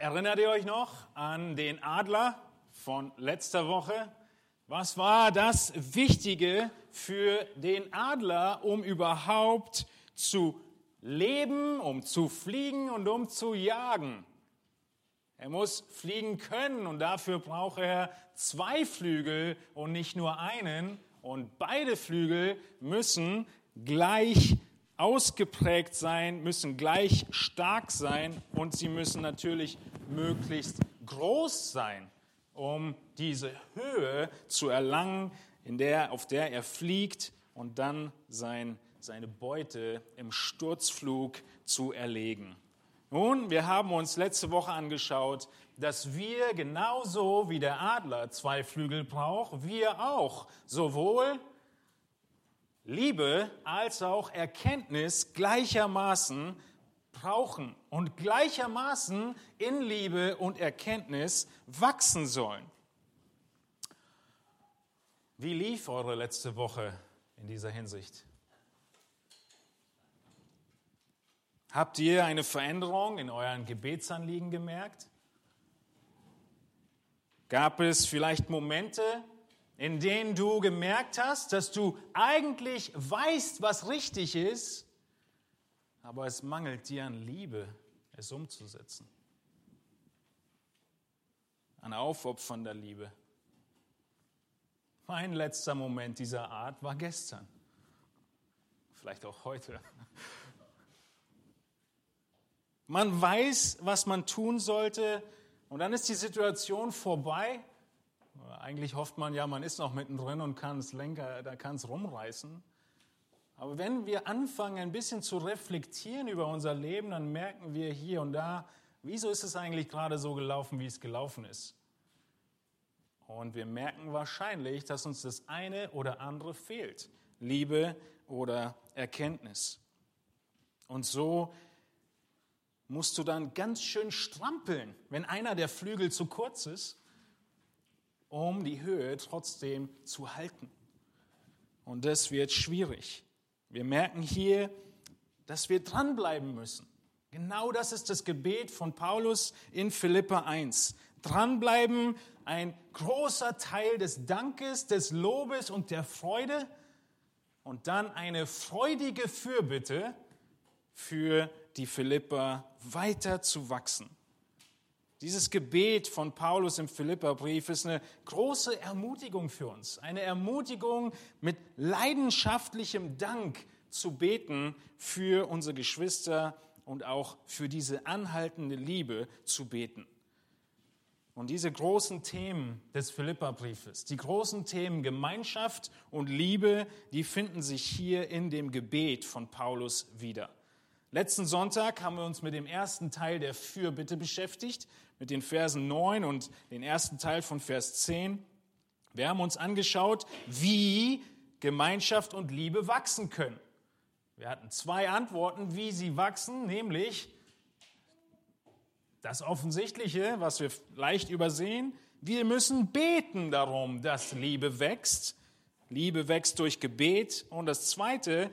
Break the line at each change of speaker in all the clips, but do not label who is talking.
Erinnert ihr euch noch an den Adler von letzter Woche? Was war das Wichtige für den Adler, um überhaupt zu leben, um zu fliegen und um zu jagen? Er muss fliegen können und dafür braucht er zwei Flügel und nicht nur einen. Und beide Flügel müssen gleich ausgeprägt sein, müssen gleich stark sein und sie müssen natürlich möglichst groß sein, um diese Höhe zu erlangen, in der, auf der er fliegt und dann sein, seine Beute im Sturzflug zu erlegen. Nun, wir haben uns letzte Woche angeschaut, dass wir genauso wie der Adler zwei Flügel braucht, wir auch sowohl Liebe als auch Erkenntnis gleichermaßen brauchen und gleichermaßen in Liebe und Erkenntnis wachsen sollen. Wie lief eure letzte Woche in dieser Hinsicht? Habt ihr eine Veränderung in euren Gebetsanliegen gemerkt? Gab es vielleicht Momente, in denen du gemerkt hast, dass du eigentlich weißt, was richtig ist, aber es mangelt dir an Liebe, es umzusetzen. An aufopfernder Liebe. Mein letzter Moment dieser Art war gestern. Vielleicht auch heute. Man weiß, was man tun sollte, und dann ist die Situation vorbei eigentlich hofft man ja, man ist noch mittendrin und kann es lenker, da kann es rumreißen. Aber wenn wir anfangen, ein bisschen zu reflektieren über unser Leben, dann merken wir hier und da, wieso ist es eigentlich gerade so gelaufen, wie es gelaufen ist. Und wir merken wahrscheinlich, dass uns das eine oder andere fehlt. Liebe oder Erkenntnis. Und so musst du dann ganz schön strampeln, wenn einer der Flügel zu kurz ist um die Höhe trotzdem zu halten. Und das wird schwierig. Wir merken hier, dass wir dranbleiben müssen. Genau das ist das Gebet von Paulus in Philippa 1. Dranbleiben, ein großer Teil des Dankes, des Lobes und der Freude und dann eine freudige Fürbitte für die Philippa weiter zu wachsen. Dieses Gebet von Paulus im Philipperbrief ist eine große Ermutigung für uns. Eine Ermutigung mit leidenschaftlichem Dank zu beten für unsere Geschwister und auch für diese anhaltende Liebe zu beten. Und diese großen Themen des Philipperbriefes, die großen Themen Gemeinschaft und Liebe, die finden sich hier in dem Gebet von Paulus wieder. Letzten Sonntag haben wir uns mit dem ersten Teil der Fürbitte beschäftigt, mit den Versen 9 und den ersten Teil von Vers 10. Wir haben uns angeschaut, wie Gemeinschaft und Liebe wachsen können. Wir hatten zwei Antworten, wie sie wachsen, nämlich das Offensichtliche, was wir leicht übersehen. Wir müssen beten darum, dass Liebe wächst. Liebe wächst durch Gebet. Und das Zweite,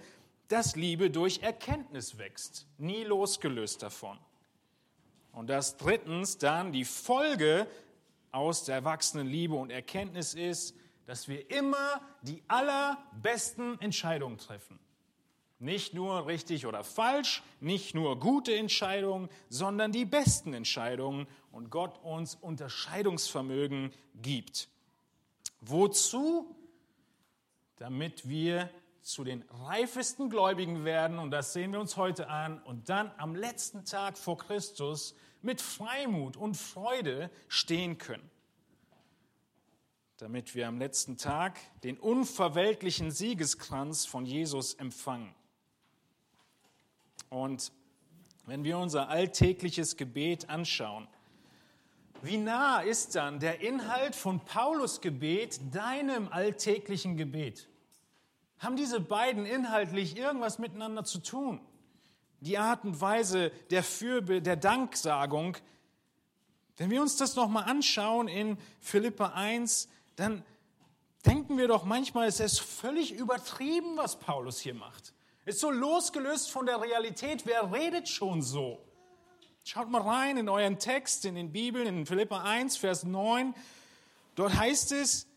dass Liebe durch Erkenntnis wächst, nie losgelöst davon. Und dass drittens dann die Folge aus der wachsenden Liebe und Erkenntnis ist, dass wir immer die allerbesten Entscheidungen treffen. Nicht nur richtig oder falsch, nicht nur gute Entscheidungen, sondern die besten Entscheidungen und Gott uns Unterscheidungsvermögen gibt. Wozu? Damit wir zu den reifesten Gläubigen werden, und das sehen wir uns heute an, und dann am letzten Tag vor Christus mit Freimut und Freude stehen können. Damit wir am letzten Tag den unverweltlichen Siegeskranz von Jesus empfangen. Und wenn wir unser alltägliches Gebet anschauen, wie nah ist dann der Inhalt von Paulus Gebet deinem alltäglichen Gebet? Haben diese beiden inhaltlich irgendwas miteinander zu tun? Die Art und Weise der Fürbe, der Danksagung. Wenn wir uns das nochmal anschauen in Philippa 1, dann denken wir doch manchmal, es ist völlig übertrieben, was Paulus hier macht. Ist so losgelöst von der Realität. Wer redet schon so? Schaut mal rein in euren Text, in den Bibeln, in Philippa 1, Vers 9. Dort heißt es,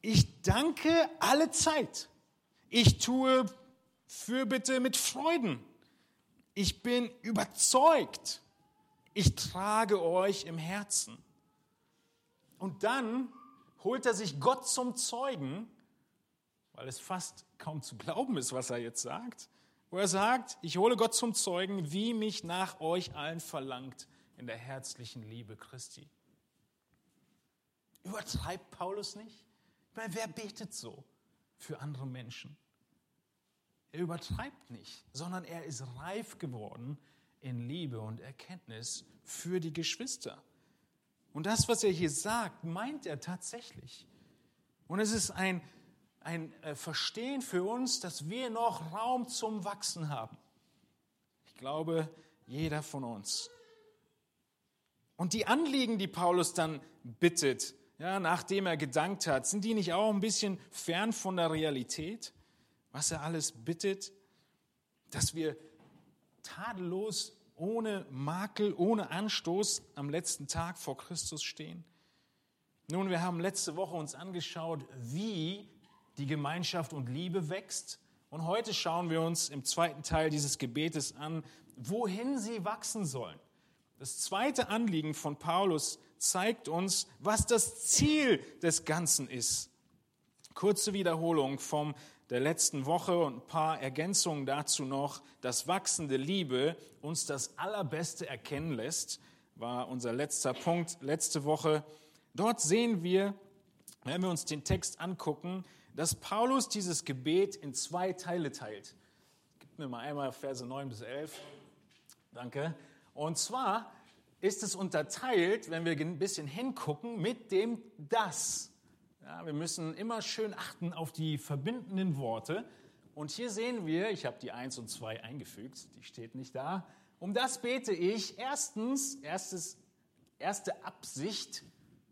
ich danke alle Zeit. Ich tue Fürbitte mit Freuden. Ich bin überzeugt. Ich trage euch im Herzen. Und dann holt er sich Gott zum Zeugen, weil es fast kaum zu glauben ist, was er jetzt sagt wo er sagt, ich hole Gott zum Zeugen, wie mich nach euch allen verlangt in der herzlichen Liebe Christi. Übertreibt Paulus nicht? Ich wer betet so für andere Menschen? Er übertreibt nicht, sondern er ist reif geworden in Liebe und Erkenntnis für die Geschwister. Und das, was er hier sagt, meint er tatsächlich. Und es ist ein ein äh, Verstehen für uns, dass wir noch Raum zum Wachsen haben. Ich glaube, jeder von uns. Und die Anliegen, die Paulus dann bittet, ja, nachdem er gedankt hat, sind die nicht auch ein bisschen fern von der Realität? Was er alles bittet, dass wir tadellos, ohne Makel, ohne Anstoß am letzten Tag vor Christus stehen? Nun, wir haben letzte Woche uns angeschaut, wie die Gemeinschaft und Liebe wächst. Und heute schauen wir uns im zweiten Teil dieses Gebetes an, wohin sie wachsen sollen. Das zweite Anliegen von Paulus zeigt uns, was das Ziel des Ganzen ist. Kurze Wiederholung vom der letzten Woche und ein paar Ergänzungen dazu noch. dass wachsende Liebe uns das Allerbeste erkennen lässt, war unser letzter Punkt letzte Woche. Dort sehen wir, wenn wir uns den Text angucken, dass Paulus dieses Gebet in zwei Teile teilt. Gib mir mal einmal Verse 9 bis 11. Danke. Und zwar ist es unterteilt, wenn wir ein bisschen hingucken, mit dem das. Ja, wir müssen immer schön achten auf die verbindenden Worte. Und hier sehen wir, ich habe die 1 und 2 eingefügt, die steht nicht da. Um das bete ich erstens, erstes, erste Absicht,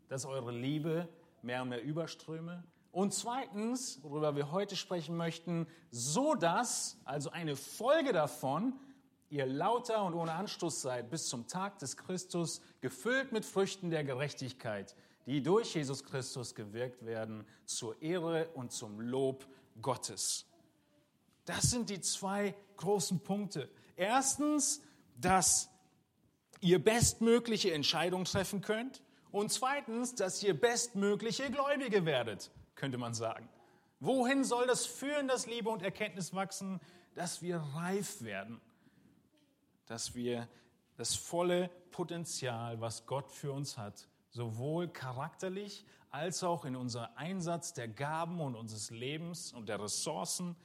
dass eure Liebe mehr und mehr überströme. Und zweitens, worüber wir heute sprechen möchten, so dass, also eine Folge davon, ihr lauter und ohne Anstoß seid bis zum Tag des Christus, gefüllt mit Früchten der Gerechtigkeit, die durch Jesus Christus gewirkt werden, zur Ehre und zum Lob Gottes. Das sind die zwei großen Punkte. Erstens, dass ihr bestmögliche Entscheidungen treffen könnt. Und zweitens, dass ihr bestmögliche Gläubige werdet könnte man sagen. Wohin soll das führen, dass Liebe und Erkenntnis wachsen? Dass wir reif werden, dass wir das volle Potenzial, was Gott für uns hat, sowohl charakterlich als auch in unser Einsatz der Gaben und unseres Lebens und der Ressourcen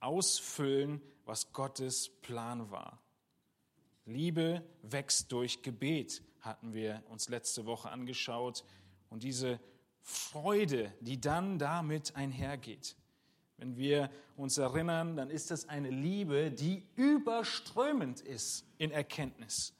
ausfüllen, was Gottes Plan war. Liebe wächst durch Gebet, hatten wir uns letzte Woche angeschaut. Und diese Freude, die dann damit einhergeht. Wenn wir uns erinnern, dann ist das eine Liebe, die überströmend ist in Erkenntnis.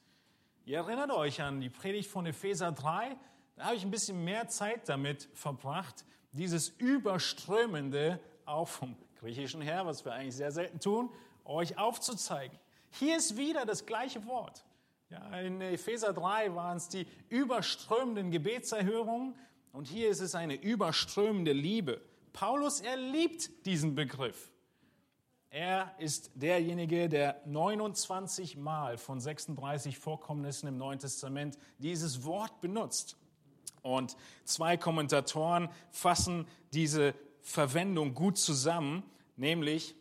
Ihr erinnert euch an die Predigt von Epheser 3, da habe ich ein bisschen mehr Zeit damit verbracht, dieses Überströmende auch vom Griechischen her, was wir eigentlich sehr selten tun, euch aufzuzeigen. Hier ist wieder das gleiche Wort. Ja, in Epheser 3 waren es die überströmenden Gebetserhörungen und hier ist es eine überströmende Liebe. Paulus, er liebt diesen Begriff. Er ist derjenige, der 29 Mal von 36 Vorkommnissen im Neuen Testament dieses Wort benutzt. Und zwei Kommentatoren fassen diese Verwendung gut zusammen, nämlich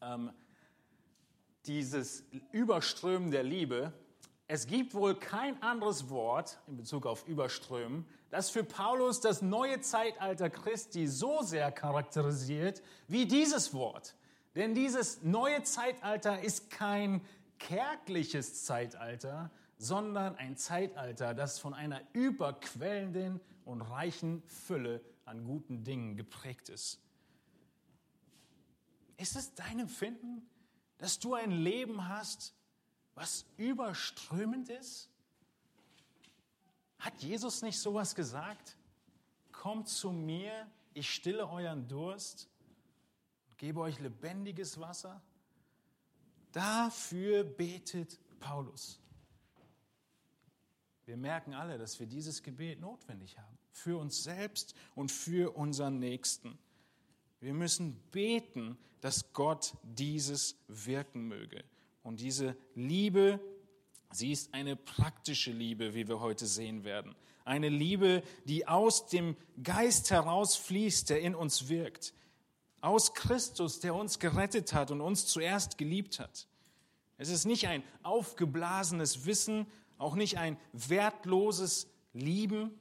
ähm, dieses Überströmen der Liebe. Es gibt wohl kein anderes Wort in Bezug auf Überströmen, das für Paulus das neue Zeitalter Christi so sehr charakterisiert wie dieses Wort. Denn dieses neue Zeitalter ist kein kärgliches Zeitalter, sondern ein Zeitalter, das von einer überquellenden und reichen Fülle an guten Dingen geprägt ist. Ist es dein Empfinden, dass du ein Leben hast, was überströmend ist? Hat Jesus nicht sowas gesagt? Kommt zu mir, ich stille euren Durst, gebe euch lebendiges Wasser. Dafür betet Paulus. Wir merken alle, dass wir dieses Gebet notwendig haben. Für uns selbst und für unseren Nächsten. Wir müssen beten, dass Gott dieses wirken möge. Und diese Liebe, sie ist eine praktische Liebe, wie wir heute sehen werden. Eine Liebe, die aus dem Geist herausfließt, der in uns wirkt. Aus Christus, der uns gerettet hat und uns zuerst geliebt hat. Es ist nicht ein aufgeblasenes Wissen, auch nicht ein wertloses Lieben.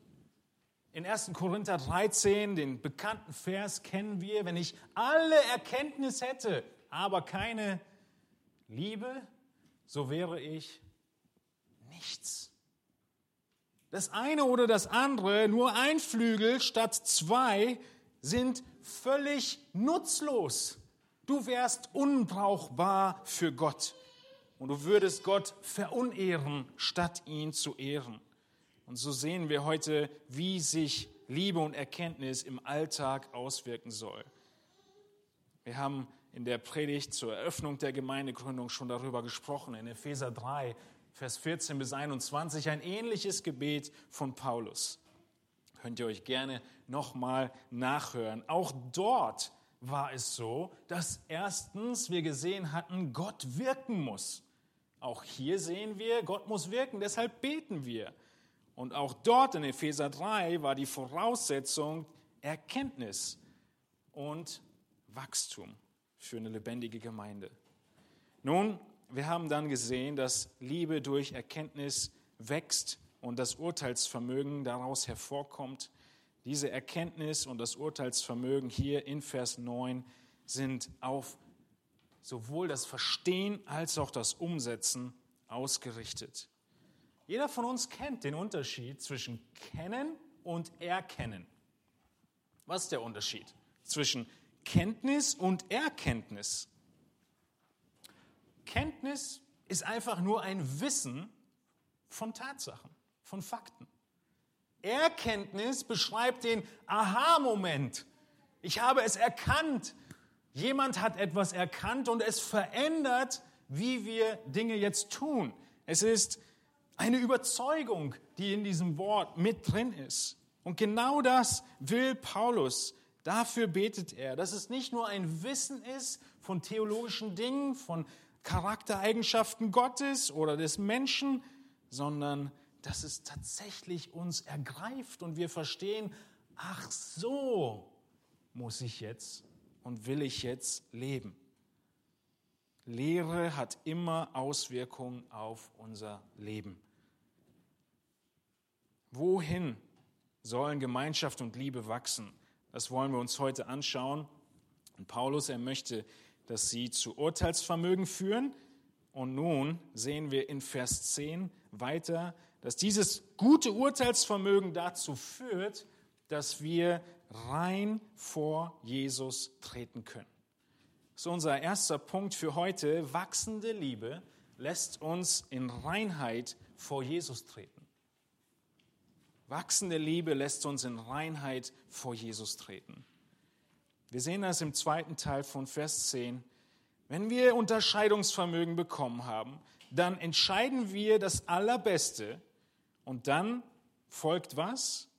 In 1. Korinther 13, den bekannten Vers kennen wir, wenn ich alle Erkenntnis hätte, aber keine Liebe, so wäre ich nichts. Das eine oder das andere, nur ein Flügel statt zwei, sind völlig nutzlos. Du wärst unbrauchbar für Gott und du würdest Gott verunehren, statt ihn zu ehren. Und so sehen wir heute, wie sich Liebe und Erkenntnis im Alltag auswirken soll. Wir haben in der Predigt zur Eröffnung der Gemeindegründung schon darüber gesprochen, in Epheser 3, Vers 14 bis 21, ein ähnliches Gebet von Paulus. Könnt ihr euch gerne nochmal nachhören. Auch dort war es so, dass erstens wir gesehen hatten, Gott wirken muss. Auch hier sehen wir, Gott muss wirken, deshalb beten wir. Und auch dort in Epheser 3 war die Voraussetzung Erkenntnis und Wachstum für eine lebendige Gemeinde. Nun, wir haben dann gesehen, dass Liebe durch Erkenntnis wächst und das Urteilsvermögen daraus hervorkommt. Diese Erkenntnis und das Urteilsvermögen hier in Vers 9 sind auf sowohl das Verstehen als auch das Umsetzen ausgerichtet. Jeder von uns kennt den Unterschied zwischen kennen und erkennen. Was ist der Unterschied zwischen Kenntnis und Erkenntnis? Kenntnis ist einfach nur ein Wissen von Tatsachen, von Fakten. Erkenntnis beschreibt den Aha-Moment. Ich habe es erkannt, Jemand hat etwas erkannt und es verändert, wie wir Dinge jetzt tun. Es ist eine Überzeugung, die in diesem Wort mit drin ist. Und genau das will Paulus. Dafür betet er, dass es nicht nur ein Wissen ist von theologischen Dingen, von Charaktereigenschaften Gottes oder des Menschen, sondern dass es tatsächlich uns ergreift und wir verstehen, ach so muss ich jetzt und will ich jetzt leben? Lehre hat immer Auswirkungen auf unser Leben. Wohin sollen Gemeinschaft und Liebe wachsen? Das wollen wir uns heute anschauen. Und Paulus, er möchte, dass sie zu Urteilsvermögen führen. Und nun sehen wir in Vers 10 weiter, dass dieses gute Urteilsvermögen dazu führt, dass wir rein vor Jesus treten können. Das ist unser erster Punkt für heute. Wachsende Liebe lässt uns in Reinheit vor Jesus treten. Wachsende Liebe lässt uns in Reinheit vor Jesus treten. Wir sehen das im zweiten Teil von Vers 10. Wenn wir Unterscheidungsvermögen bekommen haben, dann entscheiden wir das Allerbeste und dann folgt was?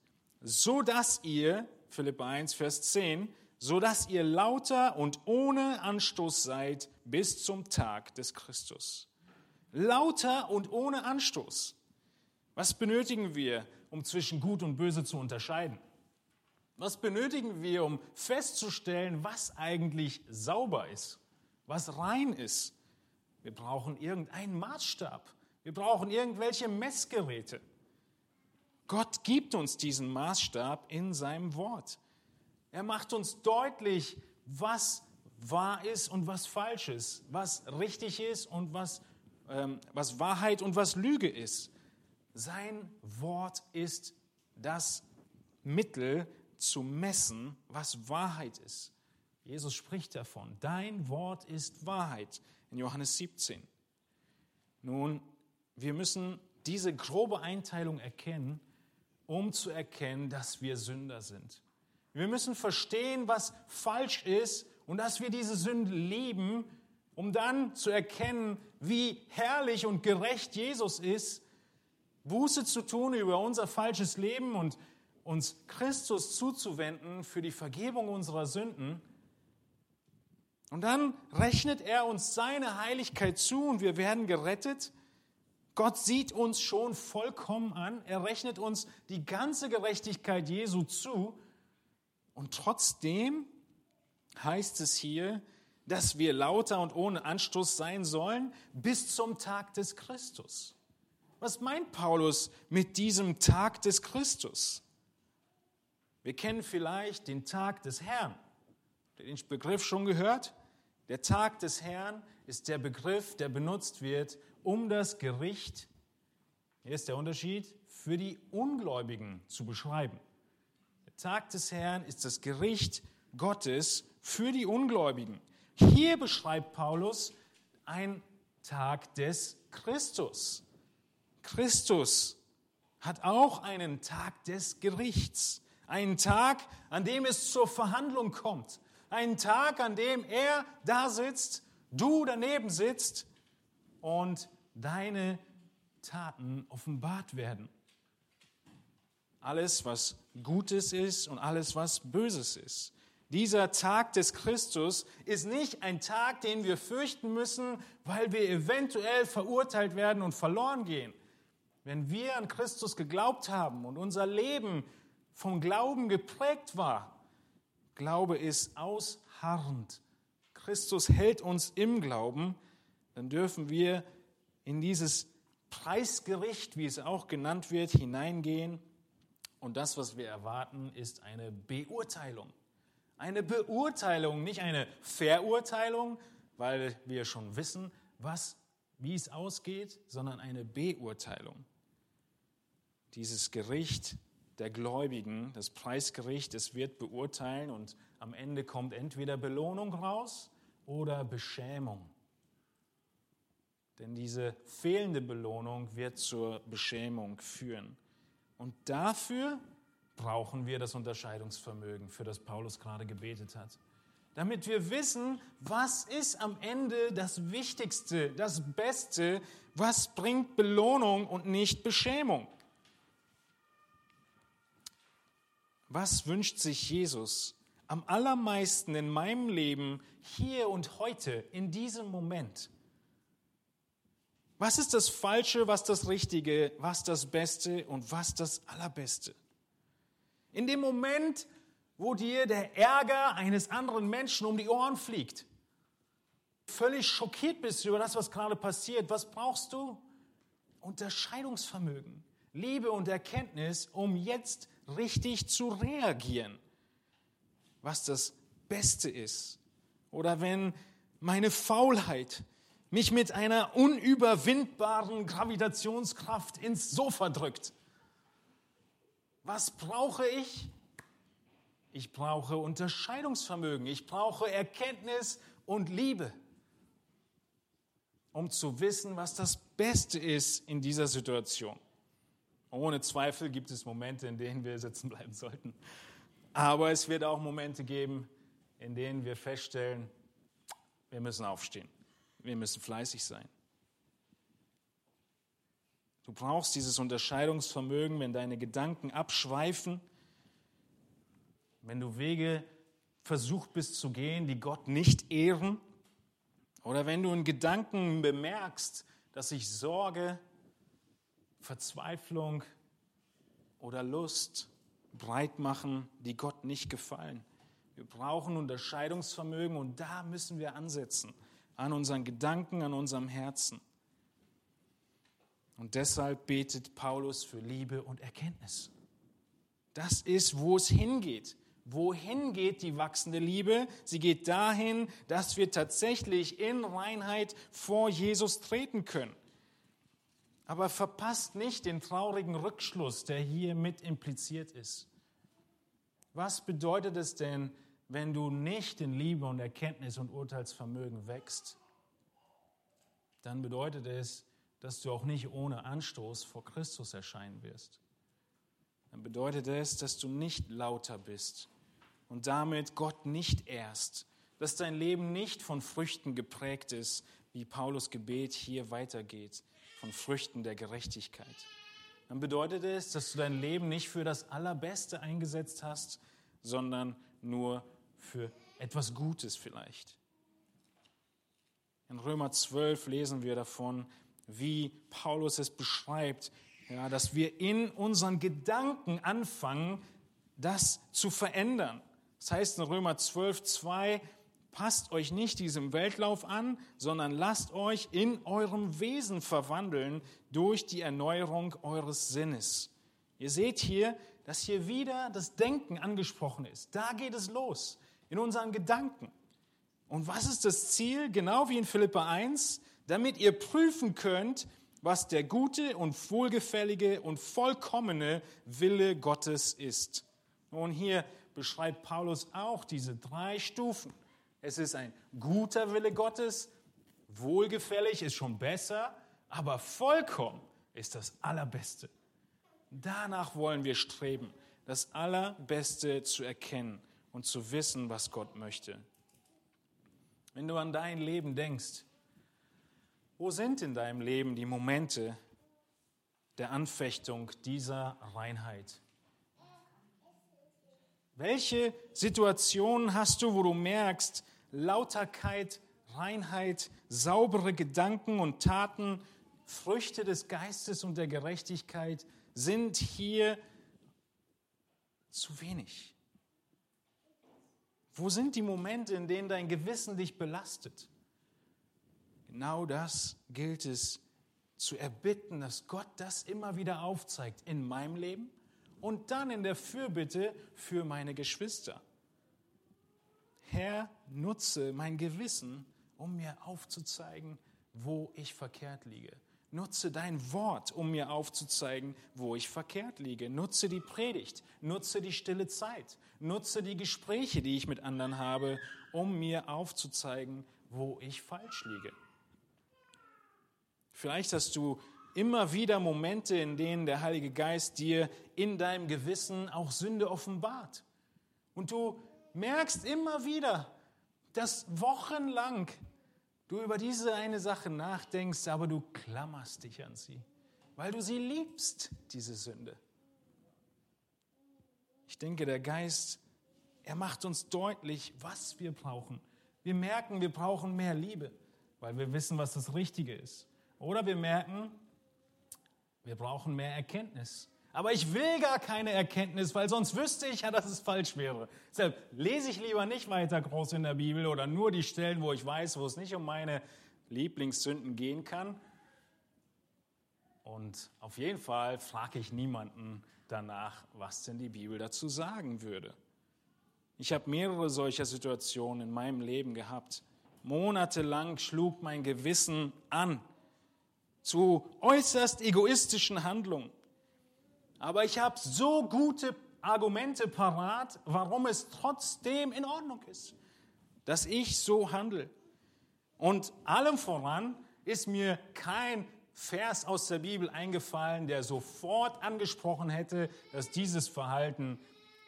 So dass ihr Philipp 1, Vers 10, so dass ihr lauter und ohne Anstoß seid bis zum Tag des Christus. Lauter und ohne Anstoß. Was benötigen wir, um zwischen Gut und Böse zu unterscheiden? Was benötigen wir, um festzustellen, was eigentlich sauber ist, was rein ist? Wir brauchen irgendeinen Maßstab. Wir brauchen irgendwelche Messgeräte. Gott gibt uns diesen Maßstab in seinem Wort. Er macht uns deutlich, was wahr ist und was falsch ist, was richtig ist und was, ähm, was Wahrheit und was Lüge ist. Sein Wort ist das Mittel zu messen, was Wahrheit ist. Jesus spricht davon. Dein Wort ist Wahrheit in Johannes 17. Nun, wir müssen diese grobe Einteilung erkennen um zu erkennen, dass wir Sünder sind. Wir müssen verstehen, was falsch ist und dass wir diese Sünde lieben, um dann zu erkennen, wie herrlich und gerecht Jesus ist, Buße zu tun über unser falsches Leben und uns Christus zuzuwenden für die Vergebung unserer Sünden. Und dann rechnet er uns seine Heiligkeit zu und wir werden gerettet. Gott sieht uns schon vollkommen an. Er rechnet uns die ganze Gerechtigkeit Jesu zu. Und trotzdem heißt es hier, dass wir lauter und ohne Anstoß sein sollen bis zum Tag des Christus. Was meint Paulus mit diesem Tag des Christus? Wir kennen vielleicht den Tag des Herrn. Den Begriff schon gehört? Der Tag des Herrn ist der Begriff, der benutzt wird, um das Gericht, hier ist der Unterschied, für die Ungläubigen zu beschreiben. Der Tag des Herrn ist das Gericht Gottes für die Ungläubigen. Hier beschreibt Paulus ein Tag des Christus. Christus hat auch einen Tag des Gerichts, einen Tag, an dem es zur Verhandlung kommt, einen Tag, an dem er da sitzt, du daneben sitzt und deine Taten offenbart werden. Alles, was Gutes ist und alles, was Böses ist. Dieser Tag des Christus ist nicht ein Tag, den wir fürchten müssen, weil wir eventuell verurteilt werden und verloren gehen. Wenn wir an Christus geglaubt haben und unser Leben vom Glauben geprägt war, Glaube ist ausharrend. Christus hält uns im Glauben, dann dürfen wir in dieses Preisgericht, wie es auch genannt wird, hineingehen. Und das, was wir erwarten, ist eine Beurteilung. Eine Beurteilung, nicht eine Verurteilung, weil wir schon wissen, was, wie es ausgeht, sondern eine Beurteilung. Dieses Gericht der Gläubigen, das Preisgericht, es wird beurteilen und am Ende kommt entweder Belohnung raus oder Beschämung. Denn diese fehlende Belohnung wird zur Beschämung führen. Und dafür brauchen wir das Unterscheidungsvermögen, für das Paulus gerade gebetet hat. Damit wir wissen, was ist am Ende das Wichtigste, das Beste, was bringt Belohnung und nicht Beschämung. Was wünscht sich Jesus am allermeisten in meinem Leben hier und heute, in diesem Moment? Was ist das Falsche, was das Richtige, was das Beste und was das Allerbeste? In dem Moment, wo dir der Ärger eines anderen Menschen um die Ohren fliegt, völlig schockiert bist über das, was gerade passiert, was brauchst du? Unterscheidungsvermögen, Liebe und Erkenntnis, um jetzt richtig zu reagieren, was das Beste ist. Oder wenn meine Faulheit mich mit einer unüberwindbaren Gravitationskraft ins Sofa drückt. Was brauche ich? Ich brauche Unterscheidungsvermögen, ich brauche Erkenntnis und Liebe, um zu wissen, was das Beste ist in dieser Situation. Ohne Zweifel gibt es Momente, in denen wir sitzen bleiben sollten. Aber es wird auch Momente geben, in denen wir feststellen, wir müssen aufstehen. Wir müssen fleißig sein. Du brauchst dieses Unterscheidungsvermögen, wenn deine Gedanken abschweifen, wenn du Wege versucht bist zu gehen, die Gott nicht ehren, oder wenn du in Gedanken bemerkst, dass sich Sorge Verzweiflung oder Lust breit machen, die Gott nicht gefallen. Wir brauchen Unterscheidungsvermögen und da müssen wir ansetzen, an unseren Gedanken, an unserem Herzen. Und deshalb betet Paulus für Liebe und Erkenntnis. Das ist, wo es hingeht. Wohin geht die wachsende Liebe? Sie geht dahin, dass wir tatsächlich in Reinheit vor Jesus treten können. Aber verpasst nicht den traurigen Rückschluss, der hier mit impliziert ist. Was bedeutet es denn, wenn du nicht in Liebe und Erkenntnis und Urteilsvermögen wächst? Dann bedeutet es, dass du auch nicht ohne Anstoß vor Christus erscheinen wirst. Dann bedeutet es, dass du nicht lauter bist und damit Gott nicht ehrst, dass dein Leben nicht von Früchten geprägt ist, wie Paulus Gebet hier weitergeht von Früchten der Gerechtigkeit. dann bedeutet es, dass du dein Leben nicht für das Allerbeste eingesetzt hast, sondern nur für etwas Gutes vielleicht. In Römer 12 lesen wir davon, wie Paulus es beschreibt, ja, dass wir in unseren Gedanken anfangen, das zu verändern. Das heißt in Römer 12, 2, passt euch nicht diesem Weltlauf an, sondern lasst euch in eurem Wesen verwandeln durch die Erneuerung eures Sinnes. Ihr seht hier, dass hier wieder das Denken angesprochen ist. Da geht es los, in unseren Gedanken. Und was ist das Ziel? Genau wie in Philippa 1, damit ihr prüfen könnt, was der gute und wohlgefällige und vollkommene Wille Gottes ist. Und hier beschreibt Paulus auch diese drei Stufen. Es ist ein guter Wille Gottes, wohlgefällig ist schon besser, aber vollkommen ist das Allerbeste. Danach wollen wir streben, das Allerbeste zu erkennen und zu wissen, was Gott möchte. Wenn du an dein Leben denkst, wo sind in deinem Leben die Momente der Anfechtung dieser Reinheit? Welche Situationen hast du, wo du merkst, Lauterkeit, Reinheit, saubere Gedanken und Taten, Früchte des Geistes und der Gerechtigkeit sind hier zu wenig? Wo sind die Momente, in denen dein Gewissen dich belastet? Genau das gilt es zu erbitten, dass Gott das immer wieder aufzeigt in meinem Leben und dann in der Fürbitte für meine Geschwister. Herr, nutze mein Gewissen, um mir aufzuzeigen, wo ich verkehrt liege. Nutze dein Wort, um mir aufzuzeigen, wo ich verkehrt liege. Nutze die Predigt, nutze die stille Zeit, nutze die Gespräche, die ich mit anderen habe, um mir aufzuzeigen, wo ich falsch liege. Vielleicht hast du immer wieder Momente, in denen der Heilige Geist dir in deinem Gewissen auch Sünde offenbart. Und du merkst immer wieder, dass wochenlang du über diese eine Sache nachdenkst, aber du klammerst dich an sie, weil du sie liebst, diese Sünde. Ich denke, der Geist, er macht uns deutlich, was wir brauchen. Wir merken, wir brauchen mehr Liebe, weil wir wissen, was das Richtige ist. Oder wir merken, wir brauchen mehr Erkenntnis, aber ich will gar keine Erkenntnis, weil sonst wüsste ich ja, dass es falsch wäre. Deshalb lese ich lieber nicht weiter groß in der Bibel oder nur die Stellen, wo ich weiß, wo es nicht um meine Lieblingssünden gehen kann. Und auf jeden Fall frage ich niemanden danach, was denn die Bibel dazu sagen würde. Ich habe mehrere solcher Situationen in meinem Leben gehabt. Monatelang schlug mein Gewissen an zu äußerst egoistischen Handlungen. Aber ich habe so gute Argumente parat, warum es trotzdem in Ordnung ist, dass ich so handle. Und allem voran ist mir kein Vers aus der Bibel eingefallen, der sofort angesprochen hätte, dass dieses Verhalten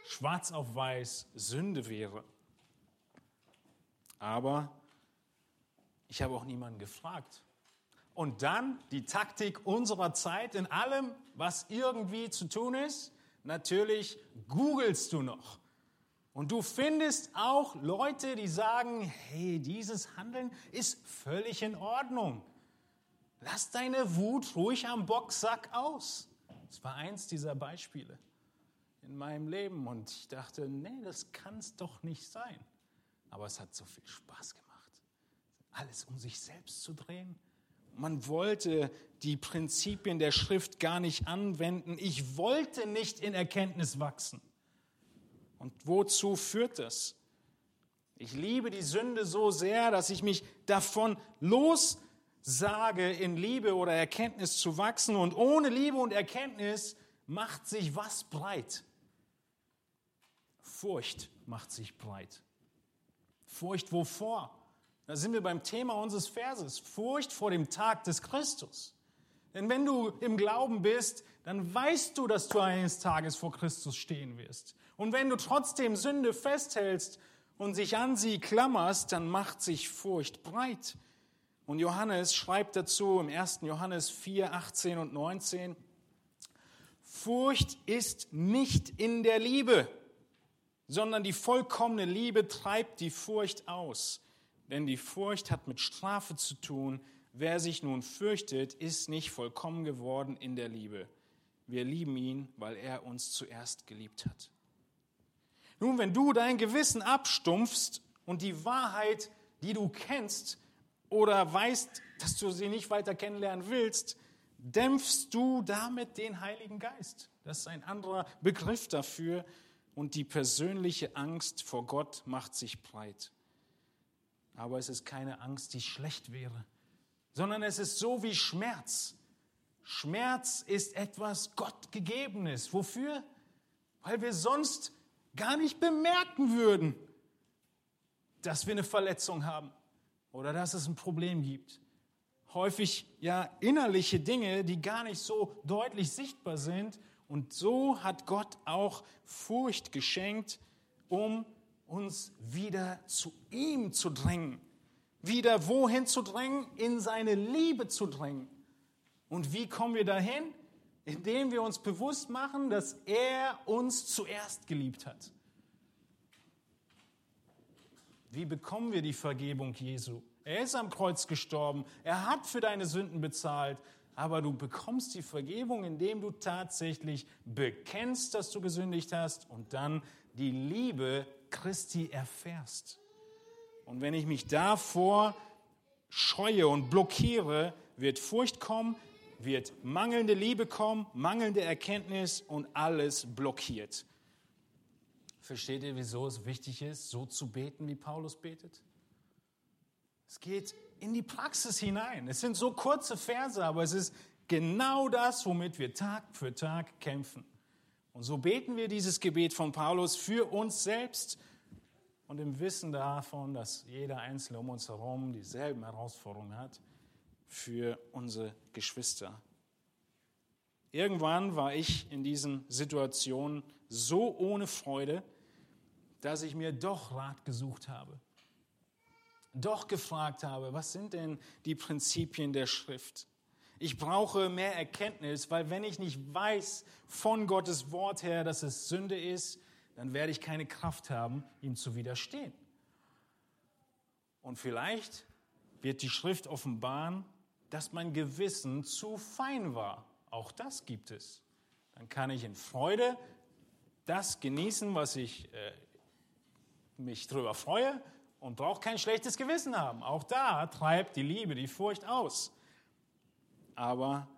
schwarz auf weiß Sünde wäre. Aber ich habe auch niemanden gefragt. Und dann die Taktik unserer Zeit in allem, was irgendwie zu tun ist. Natürlich googelst du noch. Und du findest auch Leute, die sagen, hey, dieses Handeln ist völlig in Ordnung. Lass deine Wut ruhig am Boxsack aus. Das war eins dieser Beispiele in meinem Leben. Und ich dachte, nee, das kann es doch nicht sein. Aber es hat so viel Spaß gemacht. Alles um sich selbst zu drehen man wollte die Prinzipien der Schrift gar nicht anwenden. Ich wollte nicht in Erkenntnis wachsen. Und wozu führt das? Ich liebe die Sünde so sehr, dass ich mich davon lossage, in Liebe oder Erkenntnis zu wachsen. Und ohne Liebe und Erkenntnis macht sich was breit? Furcht macht sich breit. Furcht wovor? Da sind wir beim Thema unseres Verses. Furcht vor dem Tag des Christus. Denn wenn du im Glauben bist, dann weißt du, dass du eines Tages vor Christus stehen wirst. Und wenn du trotzdem Sünde festhältst und sich an sie klammerst, dann macht sich Furcht breit. Und Johannes schreibt dazu im 1. Johannes 4, 18 und 19, Furcht ist nicht in der Liebe, sondern die vollkommene Liebe treibt die Furcht aus. Denn die Furcht hat mit Strafe zu tun. Wer sich nun fürchtet, ist nicht vollkommen geworden in der Liebe. Wir lieben ihn, weil er uns zuerst geliebt hat. Nun, wenn du dein Gewissen abstumpfst und die Wahrheit, die du kennst oder weißt, dass du sie nicht weiter kennenlernen willst, dämpfst du damit den Heiligen Geist. Das ist ein anderer Begriff dafür. Und die persönliche Angst vor Gott macht sich breit. Aber es ist keine Angst, die schlecht wäre, sondern es ist so wie Schmerz. Schmerz ist etwas Gottgegebenes. Wofür? Weil wir sonst gar nicht bemerken würden, dass wir eine Verletzung haben oder dass es ein Problem gibt. Häufig ja innerliche Dinge, die gar nicht so deutlich sichtbar sind. Und so hat Gott auch Furcht geschenkt, um uns wieder zu ihm zu drängen. Wieder wohin zu drängen? In seine Liebe zu drängen. Und wie kommen wir dahin? Indem wir uns bewusst machen, dass er uns zuerst geliebt hat. Wie bekommen wir die Vergebung Jesu? Er ist am Kreuz gestorben. Er hat für deine Sünden bezahlt. Aber du bekommst die Vergebung, indem du tatsächlich bekennst, dass du gesündigt hast und dann die Liebe Christi erfährst. Und wenn ich mich davor scheue und blockiere, wird Furcht kommen, wird mangelnde Liebe kommen, mangelnde Erkenntnis und alles blockiert. Versteht ihr, wieso es wichtig ist, so zu beten, wie Paulus betet? Es geht in die Praxis hinein. Es sind so kurze Verse, aber es ist genau das, womit wir Tag für Tag kämpfen. Und so beten wir dieses Gebet von Paulus für uns selbst und im Wissen davon, dass jeder Einzelne um uns herum dieselben Herausforderungen hat, für unsere Geschwister. Irgendwann war ich in diesen Situationen so ohne Freude, dass ich mir doch Rat gesucht habe. Doch gefragt habe, was sind denn die Prinzipien der Schrift? Ich brauche mehr Erkenntnis, weil wenn ich nicht weiß von Gottes Wort her, dass es Sünde ist, dann werde ich keine Kraft haben, ihm zu widerstehen. Und vielleicht wird die Schrift offenbaren, dass mein Gewissen zu fein war. Auch das gibt es. Dann kann ich in Freude das genießen, was ich äh, mich darüber freue und brauche kein schlechtes Gewissen haben. Auch da treibt die Liebe, die Furcht aus. Aber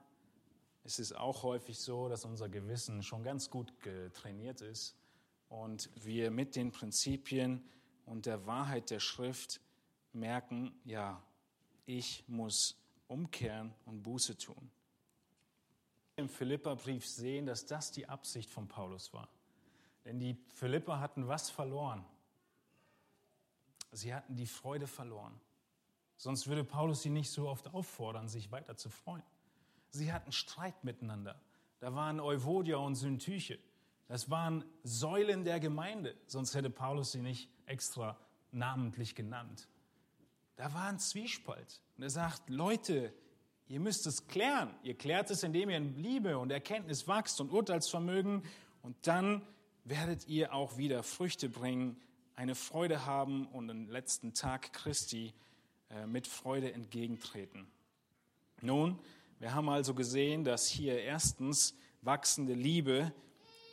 es ist auch häufig so, dass unser Gewissen schon ganz gut getrainiert ist und wir mit den Prinzipien und der Wahrheit der Schrift merken, ja, ich muss umkehren und Buße tun. Im Philipperbrief sehen, dass das die Absicht von Paulus war. Denn die Philipper hatten was verloren? Sie hatten die Freude verloren. Sonst würde Paulus sie nicht so oft auffordern, sich weiter zu freuen. Sie hatten Streit miteinander. Da waren Euvodia und Syntyche. Das waren Säulen der Gemeinde, sonst hätte Paulus sie nicht extra namentlich genannt. Da war ein Zwiespalt. Und er sagt, Leute, ihr müsst es klären. Ihr klärt es, indem ihr in Liebe und Erkenntnis wächst und Urteilsvermögen. Und dann werdet ihr auch wieder Früchte bringen, eine Freude haben und den letzten Tag Christi äh, mit Freude entgegentreten. Nun, wir haben also gesehen, dass hier erstens wachsende Liebe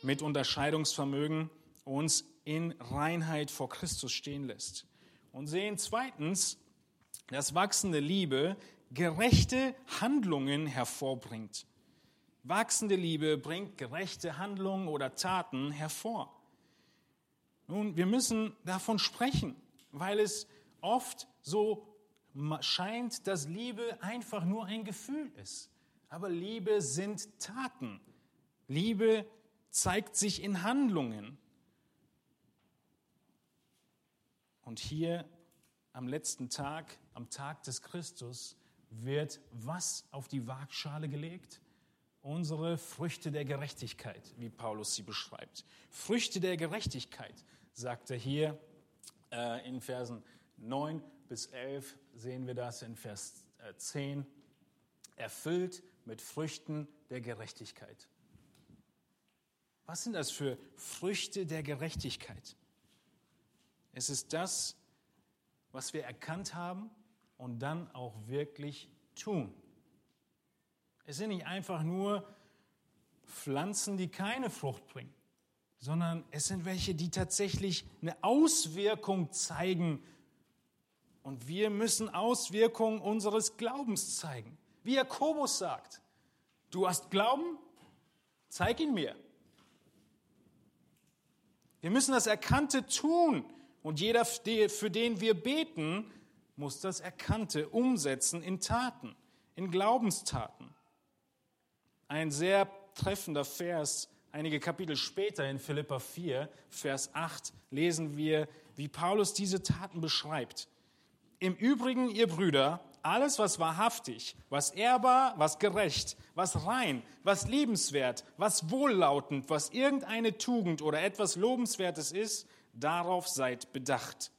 mit Unterscheidungsvermögen uns in Reinheit vor Christus stehen lässt. Und sehen zweitens, dass wachsende Liebe gerechte Handlungen hervorbringt. Wachsende Liebe bringt gerechte Handlungen oder Taten hervor. Nun, wir müssen davon sprechen, weil es oft so scheint, dass Liebe einfach nur ein Gefühl ist. Aber Liebe sind Taten. Liebe zeigt sich in Handlungen. Und hier am letzten Tag, am Tag des Christus, wird was auf die Waagschale gelegt? Unsere Früchte der Gerechtigkeit, wie Paulus sie beschreibt. Früchte der Gerechtigkeit, sagt er hier äh, in Versen 9 bis 11, sehen wir das in Vers 10, äh, erfüllt mit Früchten der Gerechtigkeit. Was sind das für Früchte der Gerechtigkeit? Es ist das, was wir erkannt haben und dann auch wirklich tun. Es sind nicht einfach nur Pflanzen, die keine Frucht bringen, sondern es sind welche, die tatsächlich eine Auswirkung zeigen. Und wir müssen Auswirkungen unseres Glaubens zeigen. Wie Jakobus sagt, du hast Glauben, zeig ihn mir. Wir müssen das Erkannte tun. Und jeder, für den wir beten, muss das Erkannte umsetzen in Taten, in Glaubenstaten. Ein sehr treffender Vers, einige Kapitel später in Philippa 4, Vers 8, lesen wir, wie Paulus diese Taten beschreibt. Im Übrigen, ihr Brüder, alles, was wahrhaftig, was ehrbar, was gerecht, was rein, was liebenswert, was wohllautend, was irgendeine Tugend oder etwas Lobenswertes ist, darauf seid bedacht.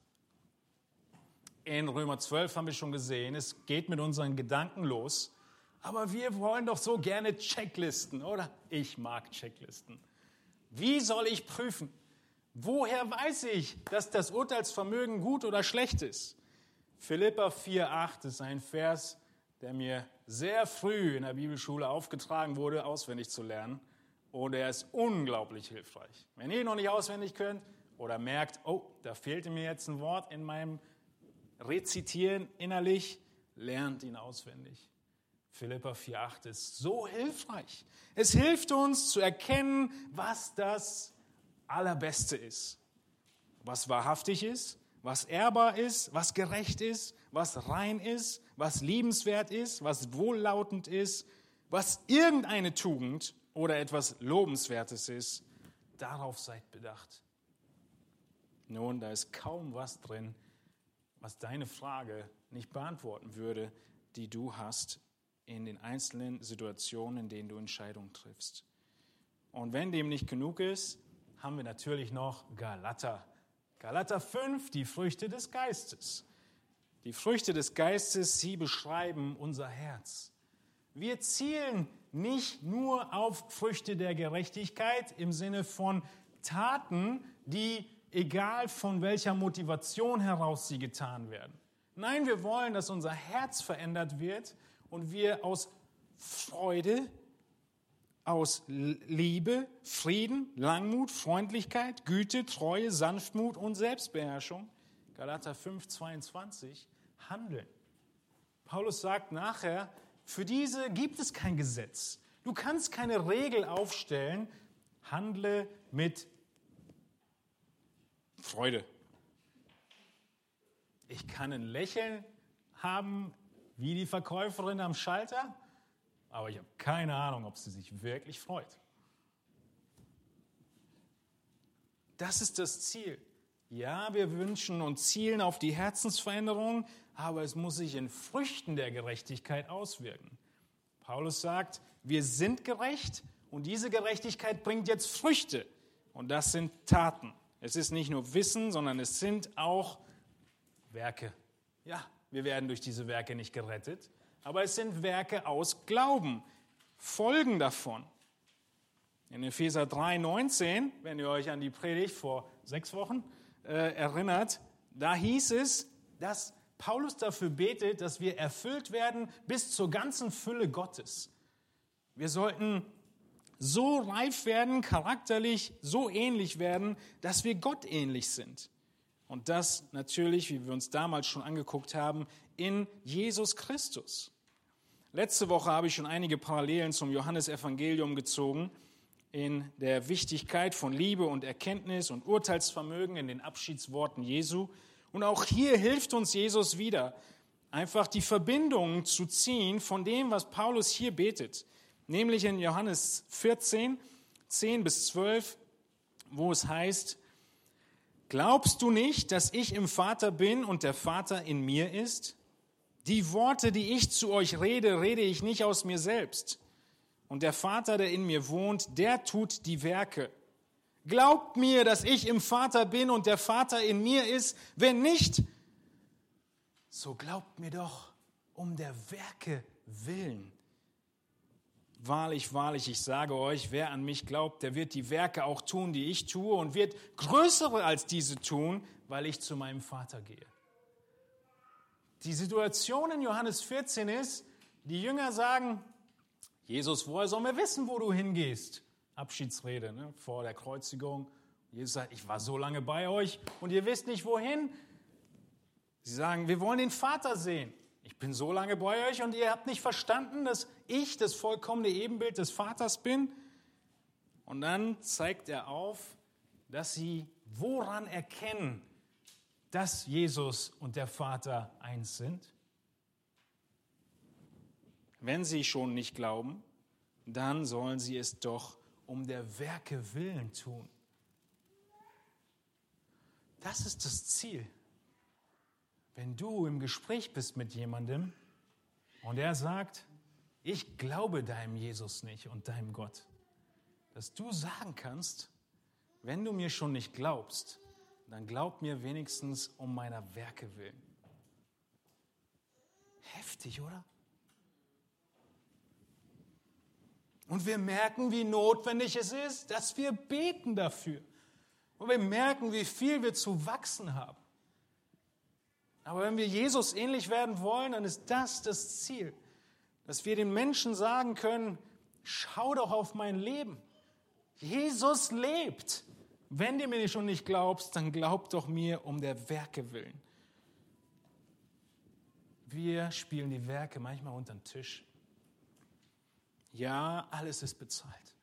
In Römer 12 haben wir schon gesehen, es geht mit unseren Gedanken los. Aber wir wollen doch so gerne Checklisten, oder? Ich mag Checklisten. Wie soll ich prüfen? Woher weiß ich, dass das Urteilsvermögen gut oder schlecht ist? Philippa 4,8 ist ein Vers, der mir sehr früh in der Bibelschule aufgetragen wurde, auswendig zu lernen. Und er ist unglaublich hilfreich. Wenn ihr ihn noch nicht auswendig könnt oder merkt, oh, da fehlte mir jetzt ein Wort in meinem Rezitieren innerlich, lernt ihn auswendig. Philippa 4,8 ist so hilfreich. Es hilft uns zu erkennen, was das Allerbeste ist. Was wahrhaftig ist, was ehrbar ist, was gerecht ist, was rein ist, was liebenswert ist, was wohllautend ist, was irgendeine Tugend oder etwas Lobenswertes ist. Darauf seid bedacht. Nun, da ist kaum was drin, was deine Frage nicht beantworten würde, die du hast in den einzelnen Situationen, in denen du Entscheidungen triffst. Und wenn dem nicht genug ist, haben wir natürlich noch Galater. Galater 5, die Früchte des Geistes. Die Früchte des Geistes, sie beschreiben unser Herz. Wir zielen nicht nur auf Früchte der Gerechtigkeit im Sinne von Taten, die egal von welcher Motivation heraus sie getan werden. Nein, wir wollen, dass unser Herz verändert wird und wir aus Freude, aus Liebe, Frieden, Langmut, Freundlichkeit, Güte, Treue, Sanftmut und Selbstbeherrschung, Galater 5, 22, handeln. Paulus sagt nachher, für diese gibt es kein Gesetz. Du kannst keine Regel aufstellen, handle mit Freude. Ich kann ein Lächeln haben wie die Verkäuferin am Schalter, aber ich habe keine Ahnung, ob sie sich wirklich freut. Das ist das Ziel. Ja, wir wünschen und zielen auf die Herzensveränderung, aber es muss sich in Früchten der Gerechtigkeit auswirken. Paulus sagt, wir sind gerecht und diese Gerechtigkeit bringt jetzt Früchte und das sind Taten. Es ist nicht nur Wissen, sondern es sind auch Werke. Ja, wir werden durch diese Werke nicht gerettet, aber es sind Werke aus Glauben, Folgen davon. In Epheser 3, 19, wenn ihr euch an die Predigt vor sechs Wochen äh, erinnert, da hieß es, dass Paulus dafür betet, dass wir erfüllt werden bis zur ganzen Fülle Gottes. Wir sollten so reif werden, charakterlich so ähnlich werden, dass wir Gott ähnlich sind. Und das natürlich, wie wir uns damals schon angeguckt haben, in Jesus Christus. Letzte Woche habe ich schon einige Parallelen zum Johannesevangelium gezogen in der Wichtigkeit von Liebe und Erkenntnis und Urteilsvermögen in den Abschiedsworten Jesu. Und auch hier hilft uns Jesus wieder, einfach die Verbindung zu ziehen von dem, was Paulus hier betet nämlich in Johannes 14, 10 bis 12, wo es heißt, Glaubst du nicht, dass ich im Vater bin und der Vater in mir ist? Die Worte, die ich zu euch rede, rede ich nicht aus mir selbst. Und der Vater, der in mir wohnt, der tut die Werke. Glaubt mir, dass ich im Vater bin und der Vater in mir ist. Wenn nicht, so glaubt mir doch um der Werke willen. Wahrlich, wahrlich, ich sage euch, wer an mich glaubt, der wird die Werke auch tun, die ich tue, und wird größere als diese tun, weil ich zu meinem Vater gehe. Die Situation in Johannes 14 ist, die Jünger sagen, Jesus, woher sollen wir wissen, wo du hingehst? Abschiedsrede ne, vor der Kreuzigung. Jesus sagt, ich war so lange bei euch und ihr wisst nicht wohin. Sie sagen, wir wollen den Vater sehen. Ich bin so lange bei euch und ihr habt nicht verstanden, dass ich das vollkommene Ebenbild des Vaters bin. Und dann zeigt er auf, dass sie woran erkennen, dass Jesus und der Vater eins sind. Wenn sie schon nicht glauben, dann sollen sie es doch um der Werke willen tun. Das ist das Ziel. Wenn du im Gespräch bist mit jemandem und er sagt, ich glaube deinem Jesus nicht und deinem Gott, dass du sagen kannst, wenn du mir schon nicht glaubst, dann glaub mir wenigstens um meiner Werke willen. Heftig, oder? Und wir merken, wie notwendig es ist, dass wir beten dafür. Und wir merken, wie viel wir zu wachsen haben. Aber wenn wir Jesus ähnlich werden wollen, dann ist das das Ziel, dass wir den Menschen sagen können, schau doch auf mein Leben. Jesus lebt. Wenn du mir schon nicht glaubst, dann glaub doch mir um der Werke willen. Wir spielen die Werke manchmal unter den Tisch. Ja, alles ist bezahlt.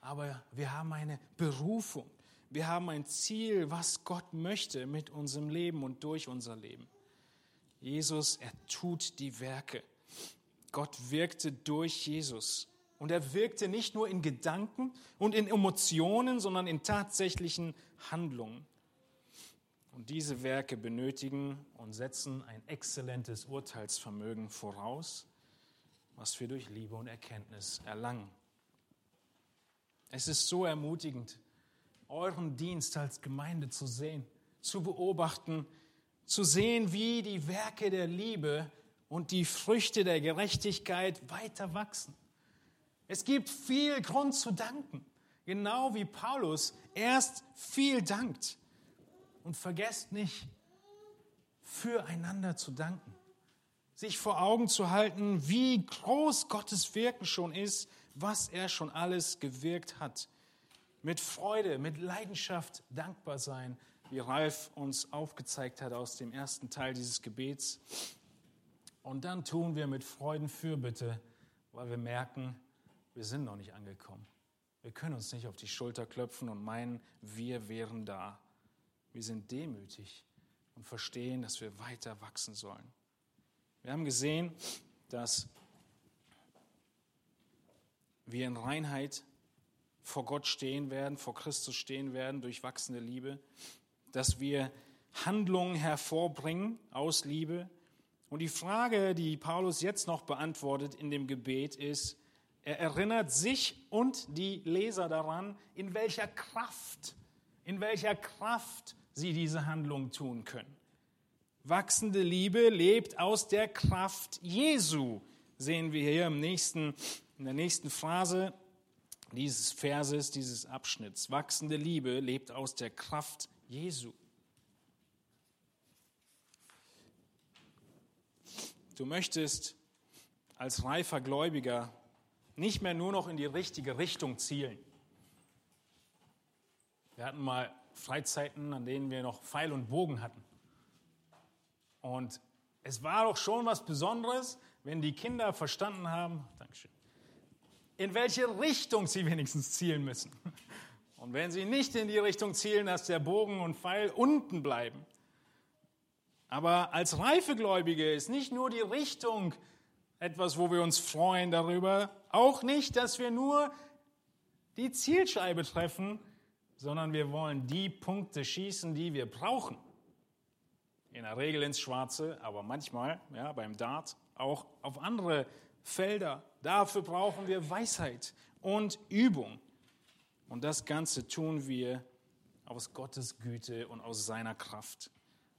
Aber wir haben eine Berufung. Wir haben ein Ziel, was Gott möchte mit unserem Leben und durch unser Leben. Jesus, er tut die Werke. Gott wirkte durch Jesus. Und er wirkte nicht nur in Gedanken und in Emotionen, sondern in tatsächlichen Handlungen. Und diese Werke benötigen und setzen ein exzellentes Urteilsvermögen voraus, was wir durch Liebe und Erkenntnis erlangen. Es ist so ermutigend, euren Dienst als Gemeinde zu sehen, zu beobachten, zu sehen, wie die Werke der Liebe und die Früchte der Gerechtigkeit weiter wachsen. Es gibt viel Grund zu danken, genau wie Paulus erst viel dankt. Und vergesst nicht, füreinander zu danken, sich vor Augen zu halten, wie groß Gottes Wirken schon ist, was er schon alles gewirkt hat mit Freude, mit Leidenschaft dankbar sein, wie Ralf uns aufgezeigt hat aus dem ersten Teil dieses Gebets. Und dann tun wir mit Freuden Fürbitte, weil wir merken, wir sind noch nicht angekommen. Wir können uns nicht auf die Schulter klopfen und meinen, wir wären da. Wir sind demütig und verstehen, dass wir weiter wachsen sollen. Wir haben gesehen, dass wir in Reinheit vor Gott stehen werden, vor Christus stehen werden durch wachsende Liebe, dass wir Handlungen hervorbringen aus Liebe. Und die Frage, die Paulus jetzt noch beantwortet in dem Gebet ist, er erinnert sich und die Leser daran, in welcher Kraft, in welcher Kraft sie diese Handlung tun können. Wachsende Liebe lebt aus der Kraft Jesu, sehen wir hier im nächsten, in der nächsten Phrase dieses Verses, dieses Abschnitts. Wachsende Liebe lebt aus der Kraft Jesu. Du möchtest als reifer Gläubiger nicht mehr nur noch in die richtige Richtung zielen. Wir hatten mal Freizeiten, an denen wir noch Pfeil und Bogen hatten. Und es war doch schon was Besonderes, wenn die Kinder verstanden haben, Dankeschön, in welche Richtung sie wenigstens zielen müssen. Und wenn sie nicht in die Richtung zielen, dass der Bogen und Pfeil unten bleiben. Aber als Reifegläubige ist nicht nur die Richtung etwas, wo wir uns freuen darüber, auch nicht, dass wir nur die Zielscheibe treffen, sondern wir wollen die Punkte schießen, die wir brauchen. In der Regel ins Schwarze, aber manchmal ja, beim Dart auch auf andere Felder. Dafür brauchen wir Weisheit und Übung. Und das Ganze tun wir aus Gottes Güte und aus seiner Kraft.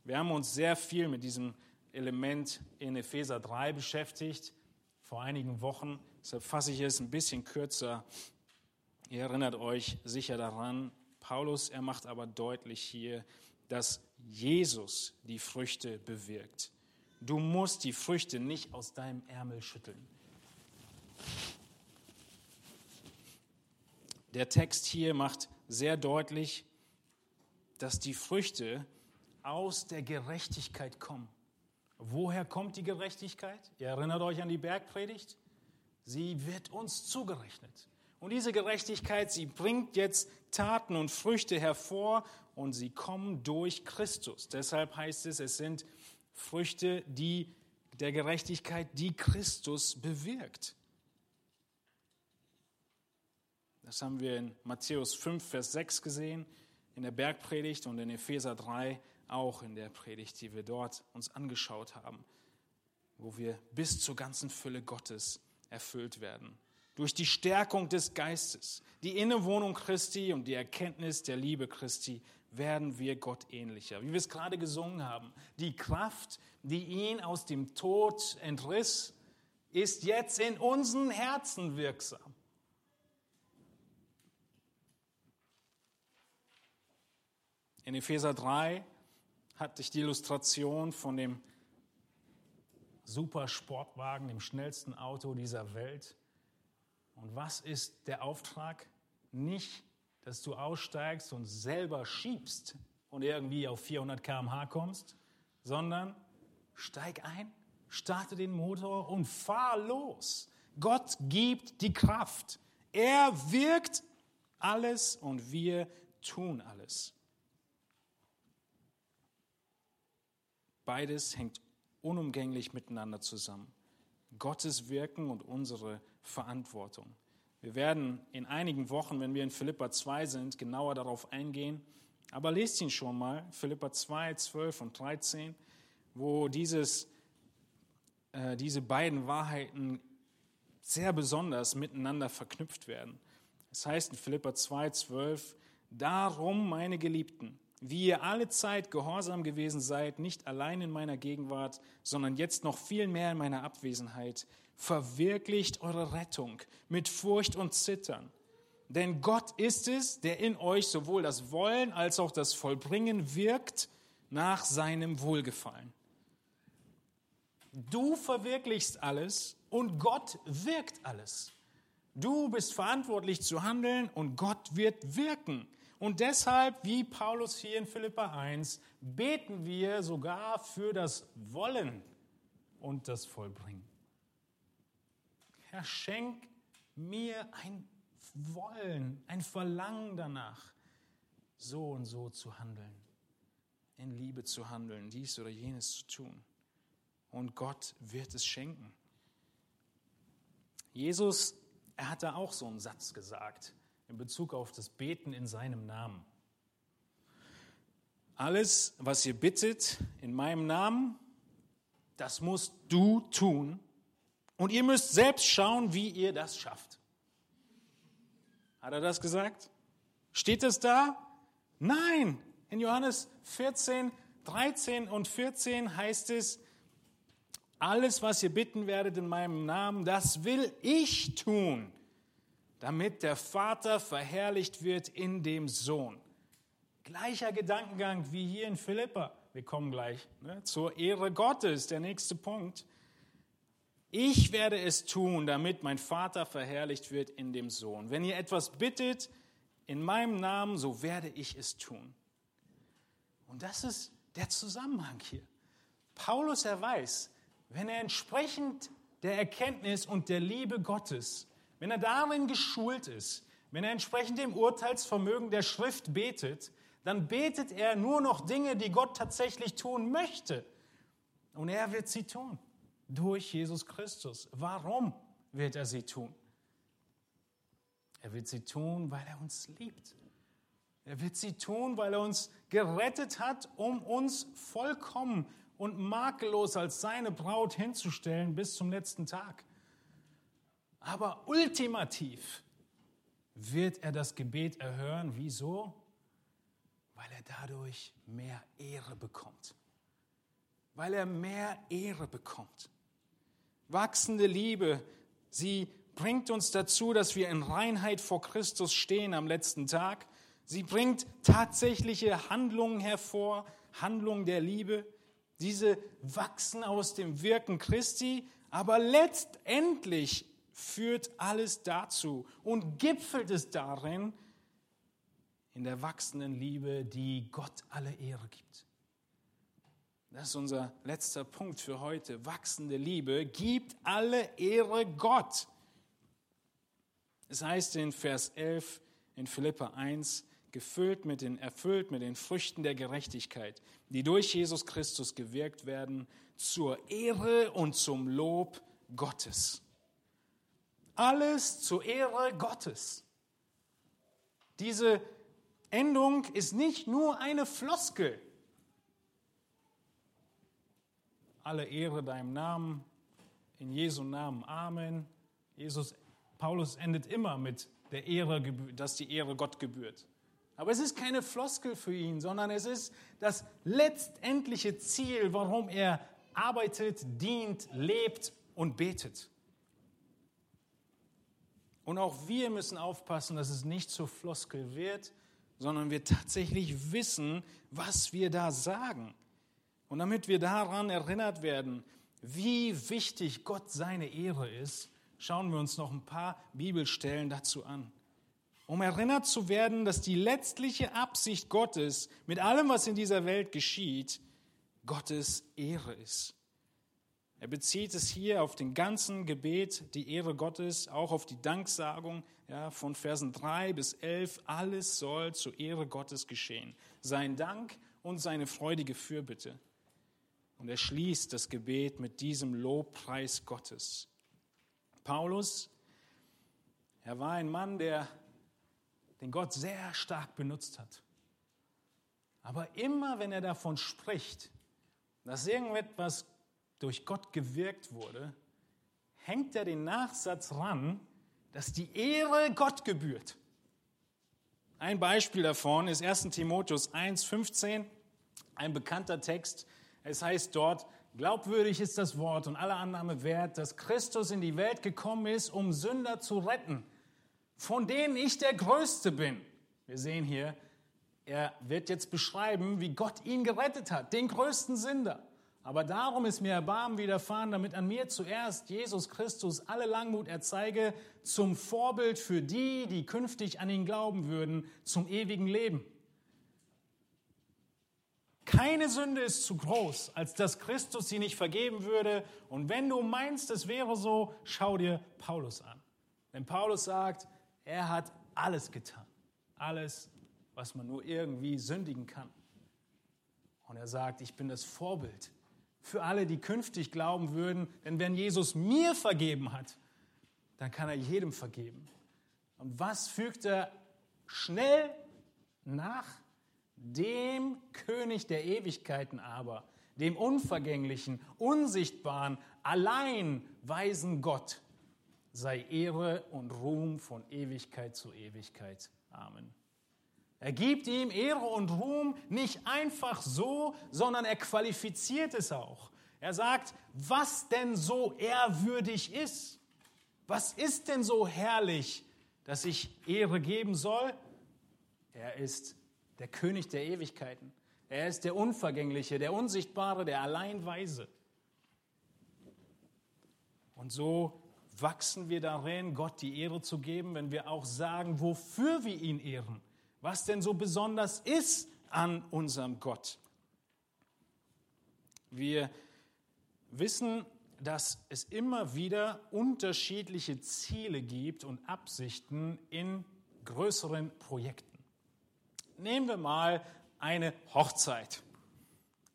Wir haben uns sehr viel mit diesem Element in Epheser 3 beschäftigt, vor einigen Wochen. Deshalb fasse ich es ein bisschen kürzer. Ihr erinnert euch sicher daran, Paulus, er macht aber deutlich hier, dass Jesus die Früchte bewirkt. Du musst die Früchte nicht aus deinem Ärmel schütteln. Der Text hier macht sehr deutlich, dass die Früchte aus der Gerechtigkeit kommen. Woher kommt die Gerechtigkeit? Ihr erinnert euch an die Bergpredigt? Sie wird uns zugerechnet. Und diese Gerechtigkeit, sie bringt jetzt Taten und Früchte hervor und sie kommen durch Christus. Deshalb heißt es, es sind Früchte die, der Gerechtigkeit, die Christus bewirkt. Das haben wir in Matthäus 5, Vers 6 gesehen, in der Bergpredigt und in Epheser 3 auch in der Predigt, die wir dort uns angeschaut haben, wo wir bis zur ganzen Fülle Gottes erfüllt werden. Durch die Stärkung des Geistes, die Innewohnung Christi und die Erkenntnis der Liebe Christi werden wir Gott ähnlicher. Wie wir es gerade gesungen haben, die Kraft, die ihn aus dem Tod entriss, ist jetzt in unseren Herzen wirksam. In Epheser 3 hatte ich die Illustration von dem Supersportwagen, dem schnellsten Auto dieser Welt. Und was ist der Auftrag? Nicht, dass du aussteigst und selber schiebst und irgendwie auf 400 km/h kommst, sondern steig ein, starte den Motor und fahr los. Gott gibt die Kraft. Er wirkt alles und wir tun alles. Beides hängt unumgänglich miteinander zusammen. Gottes Wirken und unsere Verantwortung. Wir werden in einigen Wochen, wenn wir in Philippa 2 sind, genauer darauf eingehen. Aber lest ihn schon mal, Philippa 2, 12 und 13, wo dieses, äh, diese beiden Wahrheiten sehr besonders miteinander verknüpft werden. Es heißt in Philippa 2, 12, Darum, meine Geliebten, wie ihr alle Zeit gehorsam gewesen seid, nicht allein in meiner Gegenwart, sondern jetzt noch viel mehr in meiner Abwesenheit, verwirklicht eure Rettung mit Furcht und Zittern. Denn Gott ist es, der in euch sowohl das Wollen als auch das Vollbringen wirkt nach seinem Wohlgefallen. Du verwirklichst alles und Gott wirkt alles. Du bist verantwortlich zu handeln und Gott wird wirken. Und deshalb, wie Paulus hier in Philippa 1, beten wir sogar für das Wollen und das Vollbringen. Herr, schenk mir ein Wollen, ein Verlangen danach, so und so zu handeln, in Liebe zu handeln, dies oder jenes zu tun. Und Gott wird es schenken. Jesus, er hat da auch so einen Satz gesagt in Bezug auf das Beten in seinem Namen. Alles, was ihr bittet in meinem Namen, das musst du tun. Und ihr müsst selbst schauen, wie ihr das schafft. Hat er das gesagt? Steht es da? Nein. In Johannes 14, 13 und 14 heißt es, alles, was ihr bitten werdet in meinem Namen, das will ich tun, damit der Vater verherrlicht wird in dem Sohn. Gleicher Gedankengang wie hier in Philippa. Wir kommen gleich ne, zur Ehre Gottes, der nächste Punkt. Ich werde es tun, damit mein Vater verherrlicht wird in dem Sohn. Wenn ihr etwas bittet in meinem Namen, so werde ich es tun. Und das ist der Zusammenhang hier. Paulus, er weiß, wenn er entsprechend der Erkenntnis und der Liebe Gottes wenn er darin geschult ist, wenn er entsprechend dem Urteilsvermögen der Schrift betet, dann betet er nur noch Dinge, die Gott tatsächlich tun möchte. Und er wird sie tun durch Jesus Christus. Warum wird er sie tun? Er wird sie tun, weil er uns liebt. Er wird sie tun, weil er uns gerettet hat, um uns vollkommen und makellos als seine Braut hinzustellen bis zum letzten Tag. Aber ultimativ wird er das Gebet erhören. Wieso? Weil er dadurch mehr Ehre bekommt. Weil er mehr Ehre bekommt. Wachsende Liebe, sie bringt uns dazu, dass wir in Reinheit vor Christus stehen am letzten Tag. Sie bringt tatsächliche Handlungen hervor, Handlungen der Liebe. Diese wachsen aus dem Wirken Christi, aber letztendlich führt alles dazu und gipfelt es darin, in der wachsenden Liebe, die Gott alle Ehre gibt. Das ist unser letzter Punkt für heute. Wachsende Liebe gibt alle Ehre Gott. Es heißt in Vers 11 in Philippa 1, gefüllt mit den, erfüllt mit den Früchten der Gerechtigkeit, die durch Jesus Christus gewirkt werden, zur Ehre und zum Lob Gottes. Alles zur Ehre Gottes. Diese Endung ist nicht nur eine Floskel. Alle Ehre deinem Namen, in Jesu Namen Amen. Jesus, Paulus endet immer mit der Ehre, dass die Ehre Gott gebührt. Aber es ist keine Floskel für ihn, sondern es ist das letztendliche Ziel, warum er arbeitet, dient, lebt und betet. Und auch wir müssen aufpassen, dass es nicht zur Floskel wird, sondern wir tatsächlich wissen, was wir da sagen. Und damit wir daran erinnert werden, wie wichtig Gott seine Ehre ist, schauen wir uns noch ein paar Bibelstellen dazu an. Um erinnert zu werden, dass die letztliche Absicht Gottes mit allem, was in dieser Welt geschieht, Gottes Ehre ist. Er bezieht es hier auf den ganzen Gebet, die Ehre Gottes, auch auf die Danksagung ja, von Versen 3 bis 11. Alles soll zur Ehre Gottes geschehen. Sein Dank und seine freudige Fürbitte. Und er schließt das Gebet mit diesem Lobpreis Gottes. Paulus, er war ein Mann, der den Gott sehr stark benutzt hat. Aber immer wenn er davon spricht, dass irgendetwas durch Gott gewirkt wurde, hängt er den Nachsatz ran, dass die Ehre Gott gebührt. Ein Beispiel davon ist 1 Timotheus 1,15, ein bekannter Text. Es heißt dort, glaubwürdig ist das Wort und alle Annahme wert, dass Christus in die Welt gekommen ist, um Sünder zu retten, von denen ich der Größte bin. Wir sehen hier, er wird jetzt beschreiben, wie Gott ihn gerettet hat, den größten Sünder. Aber darum ist mir Erbarmen widerfahren, damit an mir zuerst Jesus Christus alle Langmut erzeige, zum Vorbild für die, die künftig an ihn glauben würden, zum ewigen Leben. Keine Sünde ist zu groß, als dass Christus sie nicht vergeben würde. Und wenn du meinst, es wäre so, schau dir Paulus an. Denn Paulus sagt, er hat alles getan. Alles, was man nur irgendwie sündigen kann. Und er sagt, ich bin das Vorbild für alle, die künftig glauben würden. Denn wenn Jesus mir vergeben hat, dann kann er jedem vergeben. Und was fügt er schnell nach? Dem König der Ewigkeiten aber, dem unvergänglichen, unsichtbaren, allein weisen Gott, sei Ehre und Ruhm von Ewigkeit zu Ewigkeit. Amen. Er gibt ihm Ehre und Ruhm nicht einfach so, sondern er qualifiziert es auch. Er sagt, was denn so ehrwürdig ist. Was ist denn so herrlich, dass ich Ehre geben soll? Er ist der König der Ewigkeiten. Er ist der Unvergängliche, der Unsichtbare, der Alleinweise. Und so wachsen wir darin, Gott die Ehre zu geben, wenn wir auch sagen, wofür wir ihn ehren was denn so besonders ist an unserem Gott. Wir wissen, dass es immer wieder unterschiedliche Ziele gibt und Absichten in größeren Projekten. Nehmen wir mal eine Hochzeit.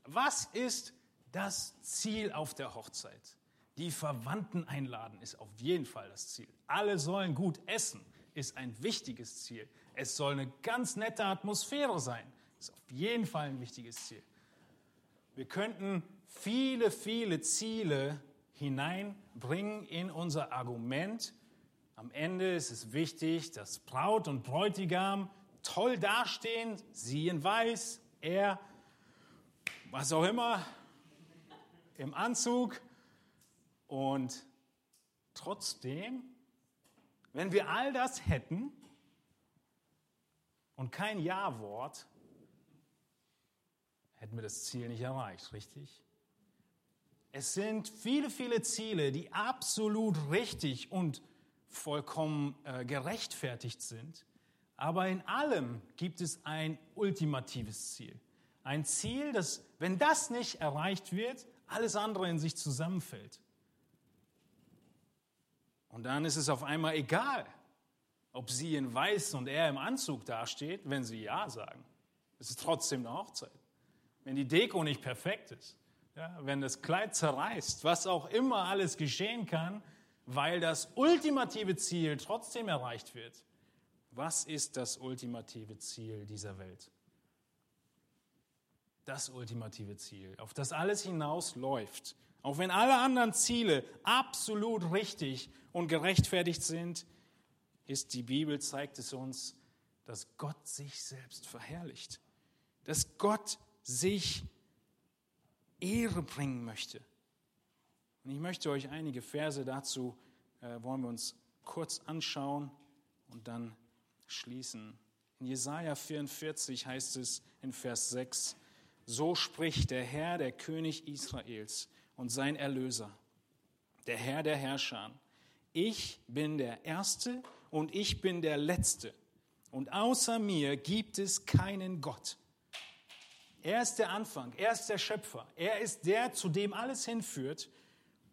Was ist das Ziel auf der Hochzeit? Die Verwandten einladen ist auf jeden Fall das Ziel. Alle sollen gut essen, ist ein wichtiges Ziel. Es soll eine ganz nette Atmosphäre sein. Das ist auf jeden Fall ein wichtiges Ziel. Wir könnten viele, viele Ziele hineinbringen in unser Argument. Am Ende ist es wichtig, dass Braut und Bräutigam toll dastehen, sie in weiß, er, was auch immer, im Anzug. Und trotzdem Wenn wir all das hätten und kein Ja-Wort, hätten wir das Ziel nicht erreicht, richtig? Es sind viele, viele Ziele, die absolut richtig und vollkommen äh, gerechtfertigt sind. Aber in allem gibt es ein ultimatives Ziel. Ein Ziel, das, wenn das nicht erreicht wird, alles andere in sich zusammenfällt. Und dann ist es auf einmal egal, ob sie in Weiß und er im Anzug dasteht, wenn sie Ja sagen. Es ist trotzdem eine Hochzeit. Wenn die Deko nicht perfekt ist, ja, wenn das Kleid zerreißt, was auch immer alles geschehen kann, weil das ultimative Ziel trotzdem erreicht wird. Was ist das ultimative Ziel dieser Welt? Das ultimative Ziel, auf das alles hinausläuft, auch wenn alle anderen Ziele absolut richtig und gerechtfertigt sind, ist die Bibel, zeigt es uns, dass Gott sich selbst verherrlicht, dass Gott sich Ehre bringen möchte. Und ich möchte euch einige Verse dazu, äh, wollen wir uns kurz anschauen und dann schließen. In Jesaja 44 heißt es in Vers 6, so spricht der Herr, der König Israels und sein Erlöser, der Herr der Herrscher. Ich bin der Erste und ich bin der Letzte. Und außer mir gibt es keinen Gott. Er ist der Anfang, er ist der Schöpfer, er ist der, zu dem alles hinführt.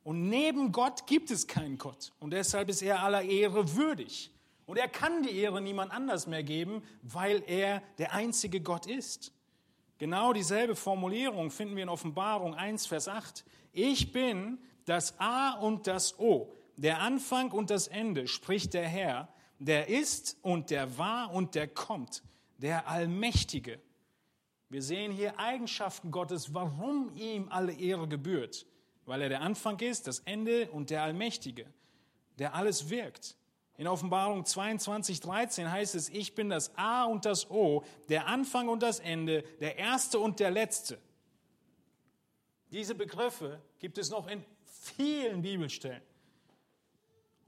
Und neben Gott gibt es keinen Gott. Und deshalb ist er aller Ehre würdig. Und er kann die Ehre niemand anders mehr geben, weil er der einzige Gott ist. Genau dieselbe Formulierung finden wir in Offenbarung 1, Vers 8. Ich bin das A und das O, der Anfang und das Ende, spricht der Herr, der ist und der war und der kommt, der Allmächtige. Wir sehen hier Eigenschaften Gottes, warum ihm alle Ehre gebührt. Weil er der Anfang ist, das Ende und der Allmächtige, der alles wirkt. In Offenbarung 22, 13 heißt es, ich bin das A und das O, der Anfang und das Ende, der Erste und der Letzte. Diese Begriffe gibt es noch in vielen Bibelstellen.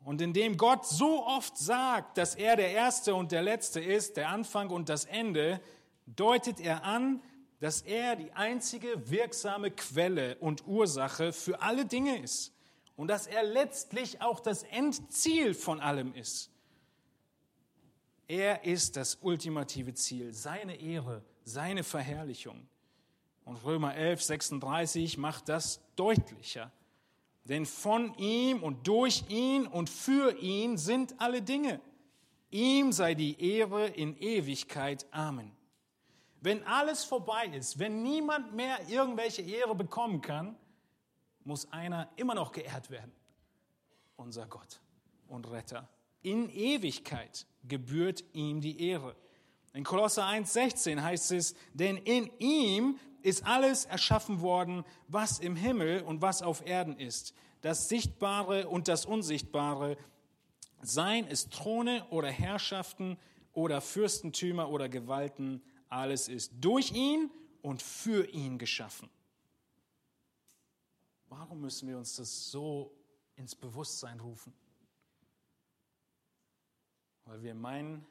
Und indem Gott so oft sagt, dass er der Erste und der Letzte ist, der Anfang und das Ende, deutet er an, dass er die einzige wirksame Quelle und Ursache für alle Dinge ist und dass er letztlich auch das Endziel von allem ist. Er ist das ultimative Ziel, seine Ehre, seine Verherrlichung. Und Römer 11, 36 macht das deutlicher. Denn von ihm und durch ihn und für ihn sind alle Dinge. Ihm sei die Ehre in Ewigkeit. Amen. Wenn alles vorbei ist, wenn niemand mehr irgendwelche Ehre bekommen kann, muss einer immer noch geehrt werden. Unser Gott und Retter. In Ewigkeit gebührt ihm die Ehre. In Kolosser 1,16 heißt es, denn in ihm ist alles erschaffen worden, was im Himmel und was auf Erden ist. Das Sichtbare und das Unsichtbare, seien es Throne oder Herrschaften oder Fürstentümer oder Gewalten, alles ist durch ihn und für ihn geschaffen. Warum müssen wir uns das so ins Bewusstsein rufen? Weil wir meinen,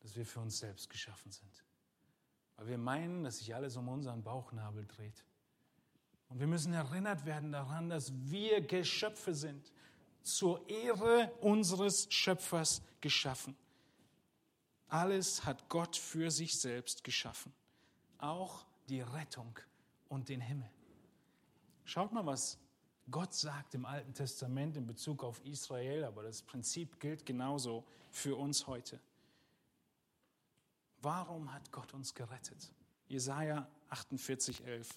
dass wir für uns selbst geschaffen sind. Weil wir meinen, dass sich alles um unseren Bauchnabel dreht. Und wir müssen erinnert werden daran, dass wir Geschöpfe sind, zur Ehre unseres Schöpfers geschaffen. Alles hat Gott für sich selbst geschaffen. Auch die Rettung und den Himmel. Schaut mal, was Gott sagt im Alten Testament in Bezug auf Israel, aber das Prinzip gilt genauso für uns heute. Warum hat Gott uns gerettet? Jesaja 48, 11.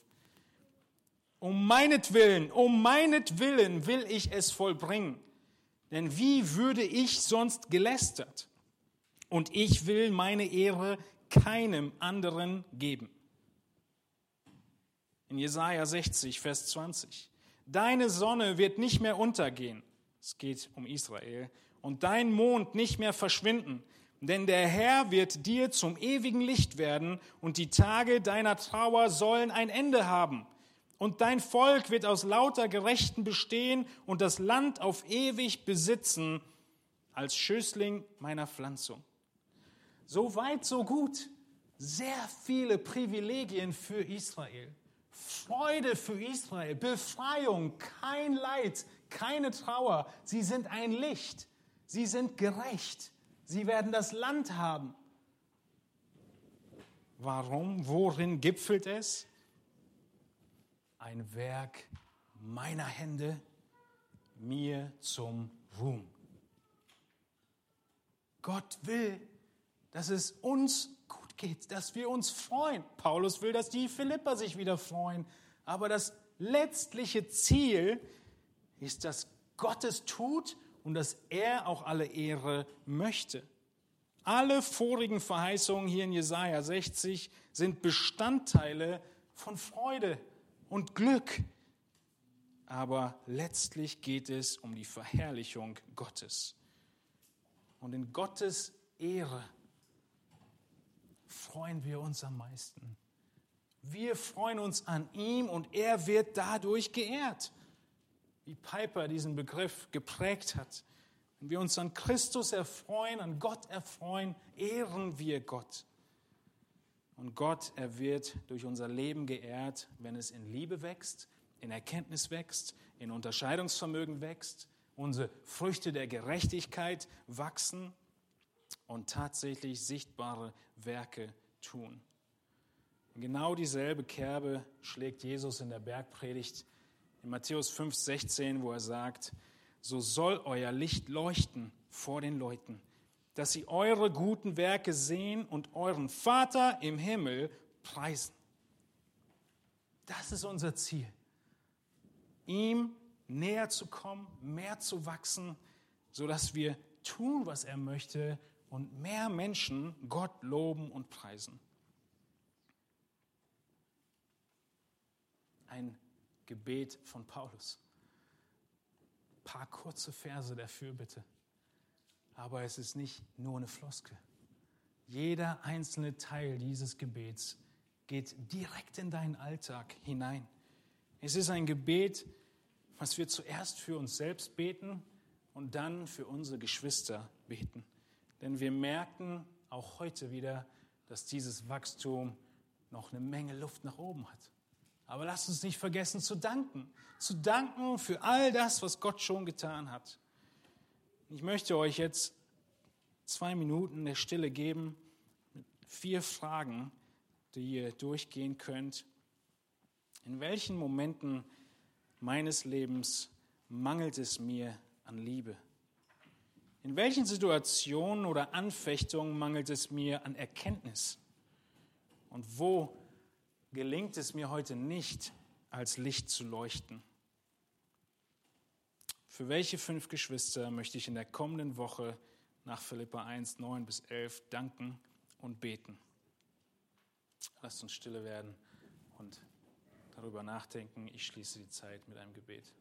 Um meinetwillen, um meinetwillen will ich es vollbringen. Denn wie würde ich sonst gelästert? und ich will meine Ehre keinem anderen geben. In Jesaja 60, Vers 20. Deine Sonne wird nicht mehr untergehen. Es geht um Israel. Und dein Mond nicht mehr verschwinden. Denn der Herr wird dir zum ewigen Licht werden und die Tage deiner Trauer sollen ein Ende haben. Und dein Volk wird aus lauter Gerechten bestehen und das Land auf ewig besitzen als Schößling meiner Pflanzung. So weit, so gut. Sehr viele Privilegien für Israel. Freude für Israel, Befreiung, kein Leid, keine Trauer. Sie sind ein Licht. Sie sind gerecht. Sie werden das Land haben. Warum? Worin gipfelt es? Ein Werk meiner Hände, mir zum Ruhm. Gott will, dass es uns gut geht, dass wir uns freuen. Paulus will, dass die Philipper sich wieder freuen. Aber das letztliche Ziel ist, dass Gott es tut und dass er auch alle Ehre möchte. Alle vorigen Verheißungen hier in Jesaja 60 sind Bestandteile von Freude und Glück. Aber letztlich geht es um die Verherrlichung Gottes. Und in Gottes Ehre freuen wir uns am meisten. Wir freuen uns an ihm und er wird dadurch geehrt. Wie Piper diesen Begriff geprägt hat. Wenn wir uns an Christus erfreuen, an Gott erfreuen, ehren wir Gott. Und Gott, er wird durch unser Leben geehrt, wenn es in Liebe wächst, in Erkenntnis wächst, in Unterscheidungsvermögen wächst, unsere Früchte der Gerechtigkeit wachsen und tatsächlich sichtbare Werke tun. Genau dieselbe Kerbe schlägt Jesus in der Bergpredigt in Matthäus 5, 16, wo er sagt, so soll euer Licht leuchten vor den Leuten, dass sie eure guten Werke sehen und euren Vater im Himmel preisen. Das ist unser Ziel. Ihm näher zu kommen, mehr zu wachsen, sodass wir tun, was er möchte und mehr Menschen Gott loben und preisen. Ein Gebet von Paulus paar kurze Verse dafür bitte. Aber es ist nicht nur eine Floskel. Jeder einzelne Teil dieses Gebets geht direkt in deinen Alltag hinein. Es ist ein Gebet, was wir zuerst für uns selbst beten und dann für unsere Geschwister beten. Denn wir merken auch heute wieder, dass dieses Wachstum noch eine Menge Luft nach oben hat. Aber lasst uns nicht vergessen zu danken. Zu danken für all das, was Gott schon getan hat. Ich möchte euch jetzt zwei Minuten der Stille geben mit vier Fragen, die ihr durchgehen könnt. In welchen Momenten meines Lebens mangelt es mir an Liebe? In welchen Situationen oder Anfechtungen mangelt es mir an Erkenntnis? Und wo gelingt es mir heute nicht, als Licht zu leuchten. Für welche fünf Geschwister möchte ich in der kommenden Woche nach Philippa 1, 9 bis 11 danken und beten? Lasst uns stille werden und darüber nachdenken. Ich schließe die Zeit mit einem Gebet.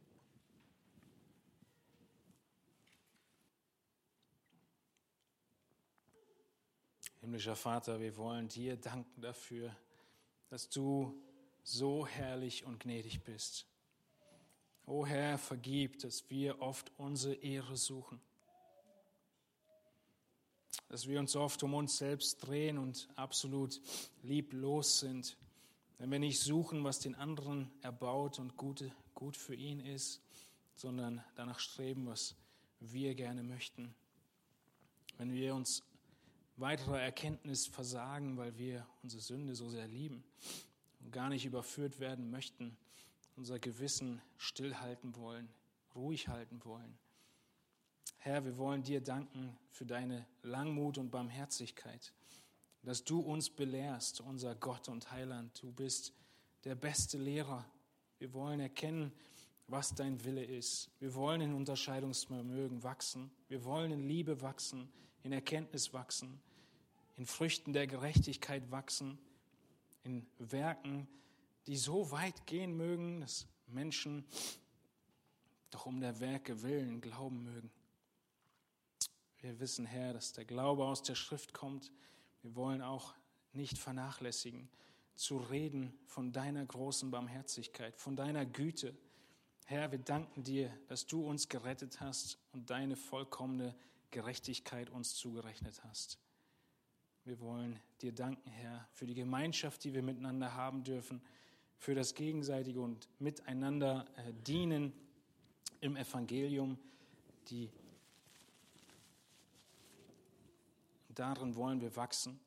Himmlischer Vater, wir wollen dir danken dafür, dass du so herrlich und gnädig bist. O Herr, vergib, dass wir oft unsere Ehre suchen, dass wir uns oft um uns selbst drehen und absolut lieblos sind, wenn wir nicht suchen, was den anderen erbaut und gut, gut für ihn ist, sondern danach streben, was wir gerne möchten. Wenn wir uns weiterer Erkenntnis versagen, weil wir unsere Sünde so sehr lieben und gar nicht überführt werden möchten, unser Gewissen stillhalten wollen, ruhig halten wollen. Herr, wir wollen dir danken für deine Langmut und Barmherzigkeit, dass du uns belehrst, unser Gott und Heiland. Du bist der beste Lehrer. Wir wollen erkennen, was dein Wille ist. Wir wollen in Unterscheidungsvermögen wachsen. Wir wollen in Liebe wachsen, in Erkenntnis wachsen, in Früchten der Gerechtigkeit wachsen, in Werken, die so weit gehen mögen, dass Menschen doch um der Werke willen glauben mögen. Wir wissen, Herr, dass der Glaube aus der Schrift kommt. Wir wollen auch nicht vernachlässigen, zu reden von deiner großen Barmherzigkeit, von deiner Güte. Herr, wir danken dir, dass du uns gerettet hast und deine vollkommene Gerechtigkeit uns zugerechnet hast. Wir wollen dir danken, Herr, für die Gemeinschaft, die wir miteinander haben dürfen, für das gegenseitige und miteinander äh, dienen im Evangelium, die darin wollen wir wachsen.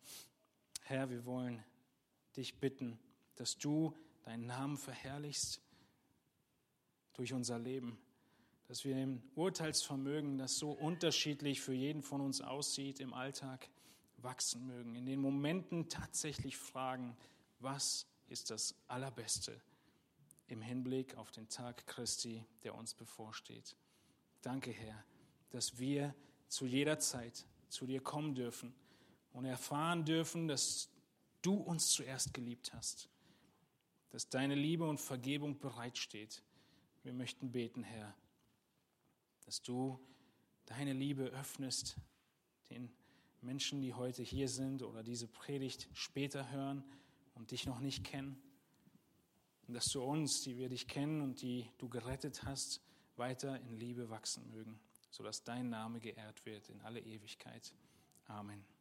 Herr, wir wollen dich bitten, dass du deinen Namen verherrlichst durch unser Leben, dass wir im Urteilsvermögen, das so unterschiedlich für jeden von uns aussieht im Alltag, wachsen mögen, in den Momenten tatsächlich fragen, was ist das Allerbeste im Hinblick auf den Tag Christi, der uns bevorsteht. Danke, Herr, dass wir zu jeder Zeit zu dir kommen dürfen und erfahren dürfen, dass du uns zuerst geliebt hast, dass deine Liebe und Vergebung bereitsteht. Wir möchten beten, Herr, dass du deine Liebe öffnest den Menschen, die heute hier sind oder diese Predigt später hören und dich noch nicht kennen. Und dass du uns, die wir dich kennen und die du gerettet hast, weiter in Liebe wachsen mögen, sodass dein Name geehrt wird in alle Ewigkeit. Amen.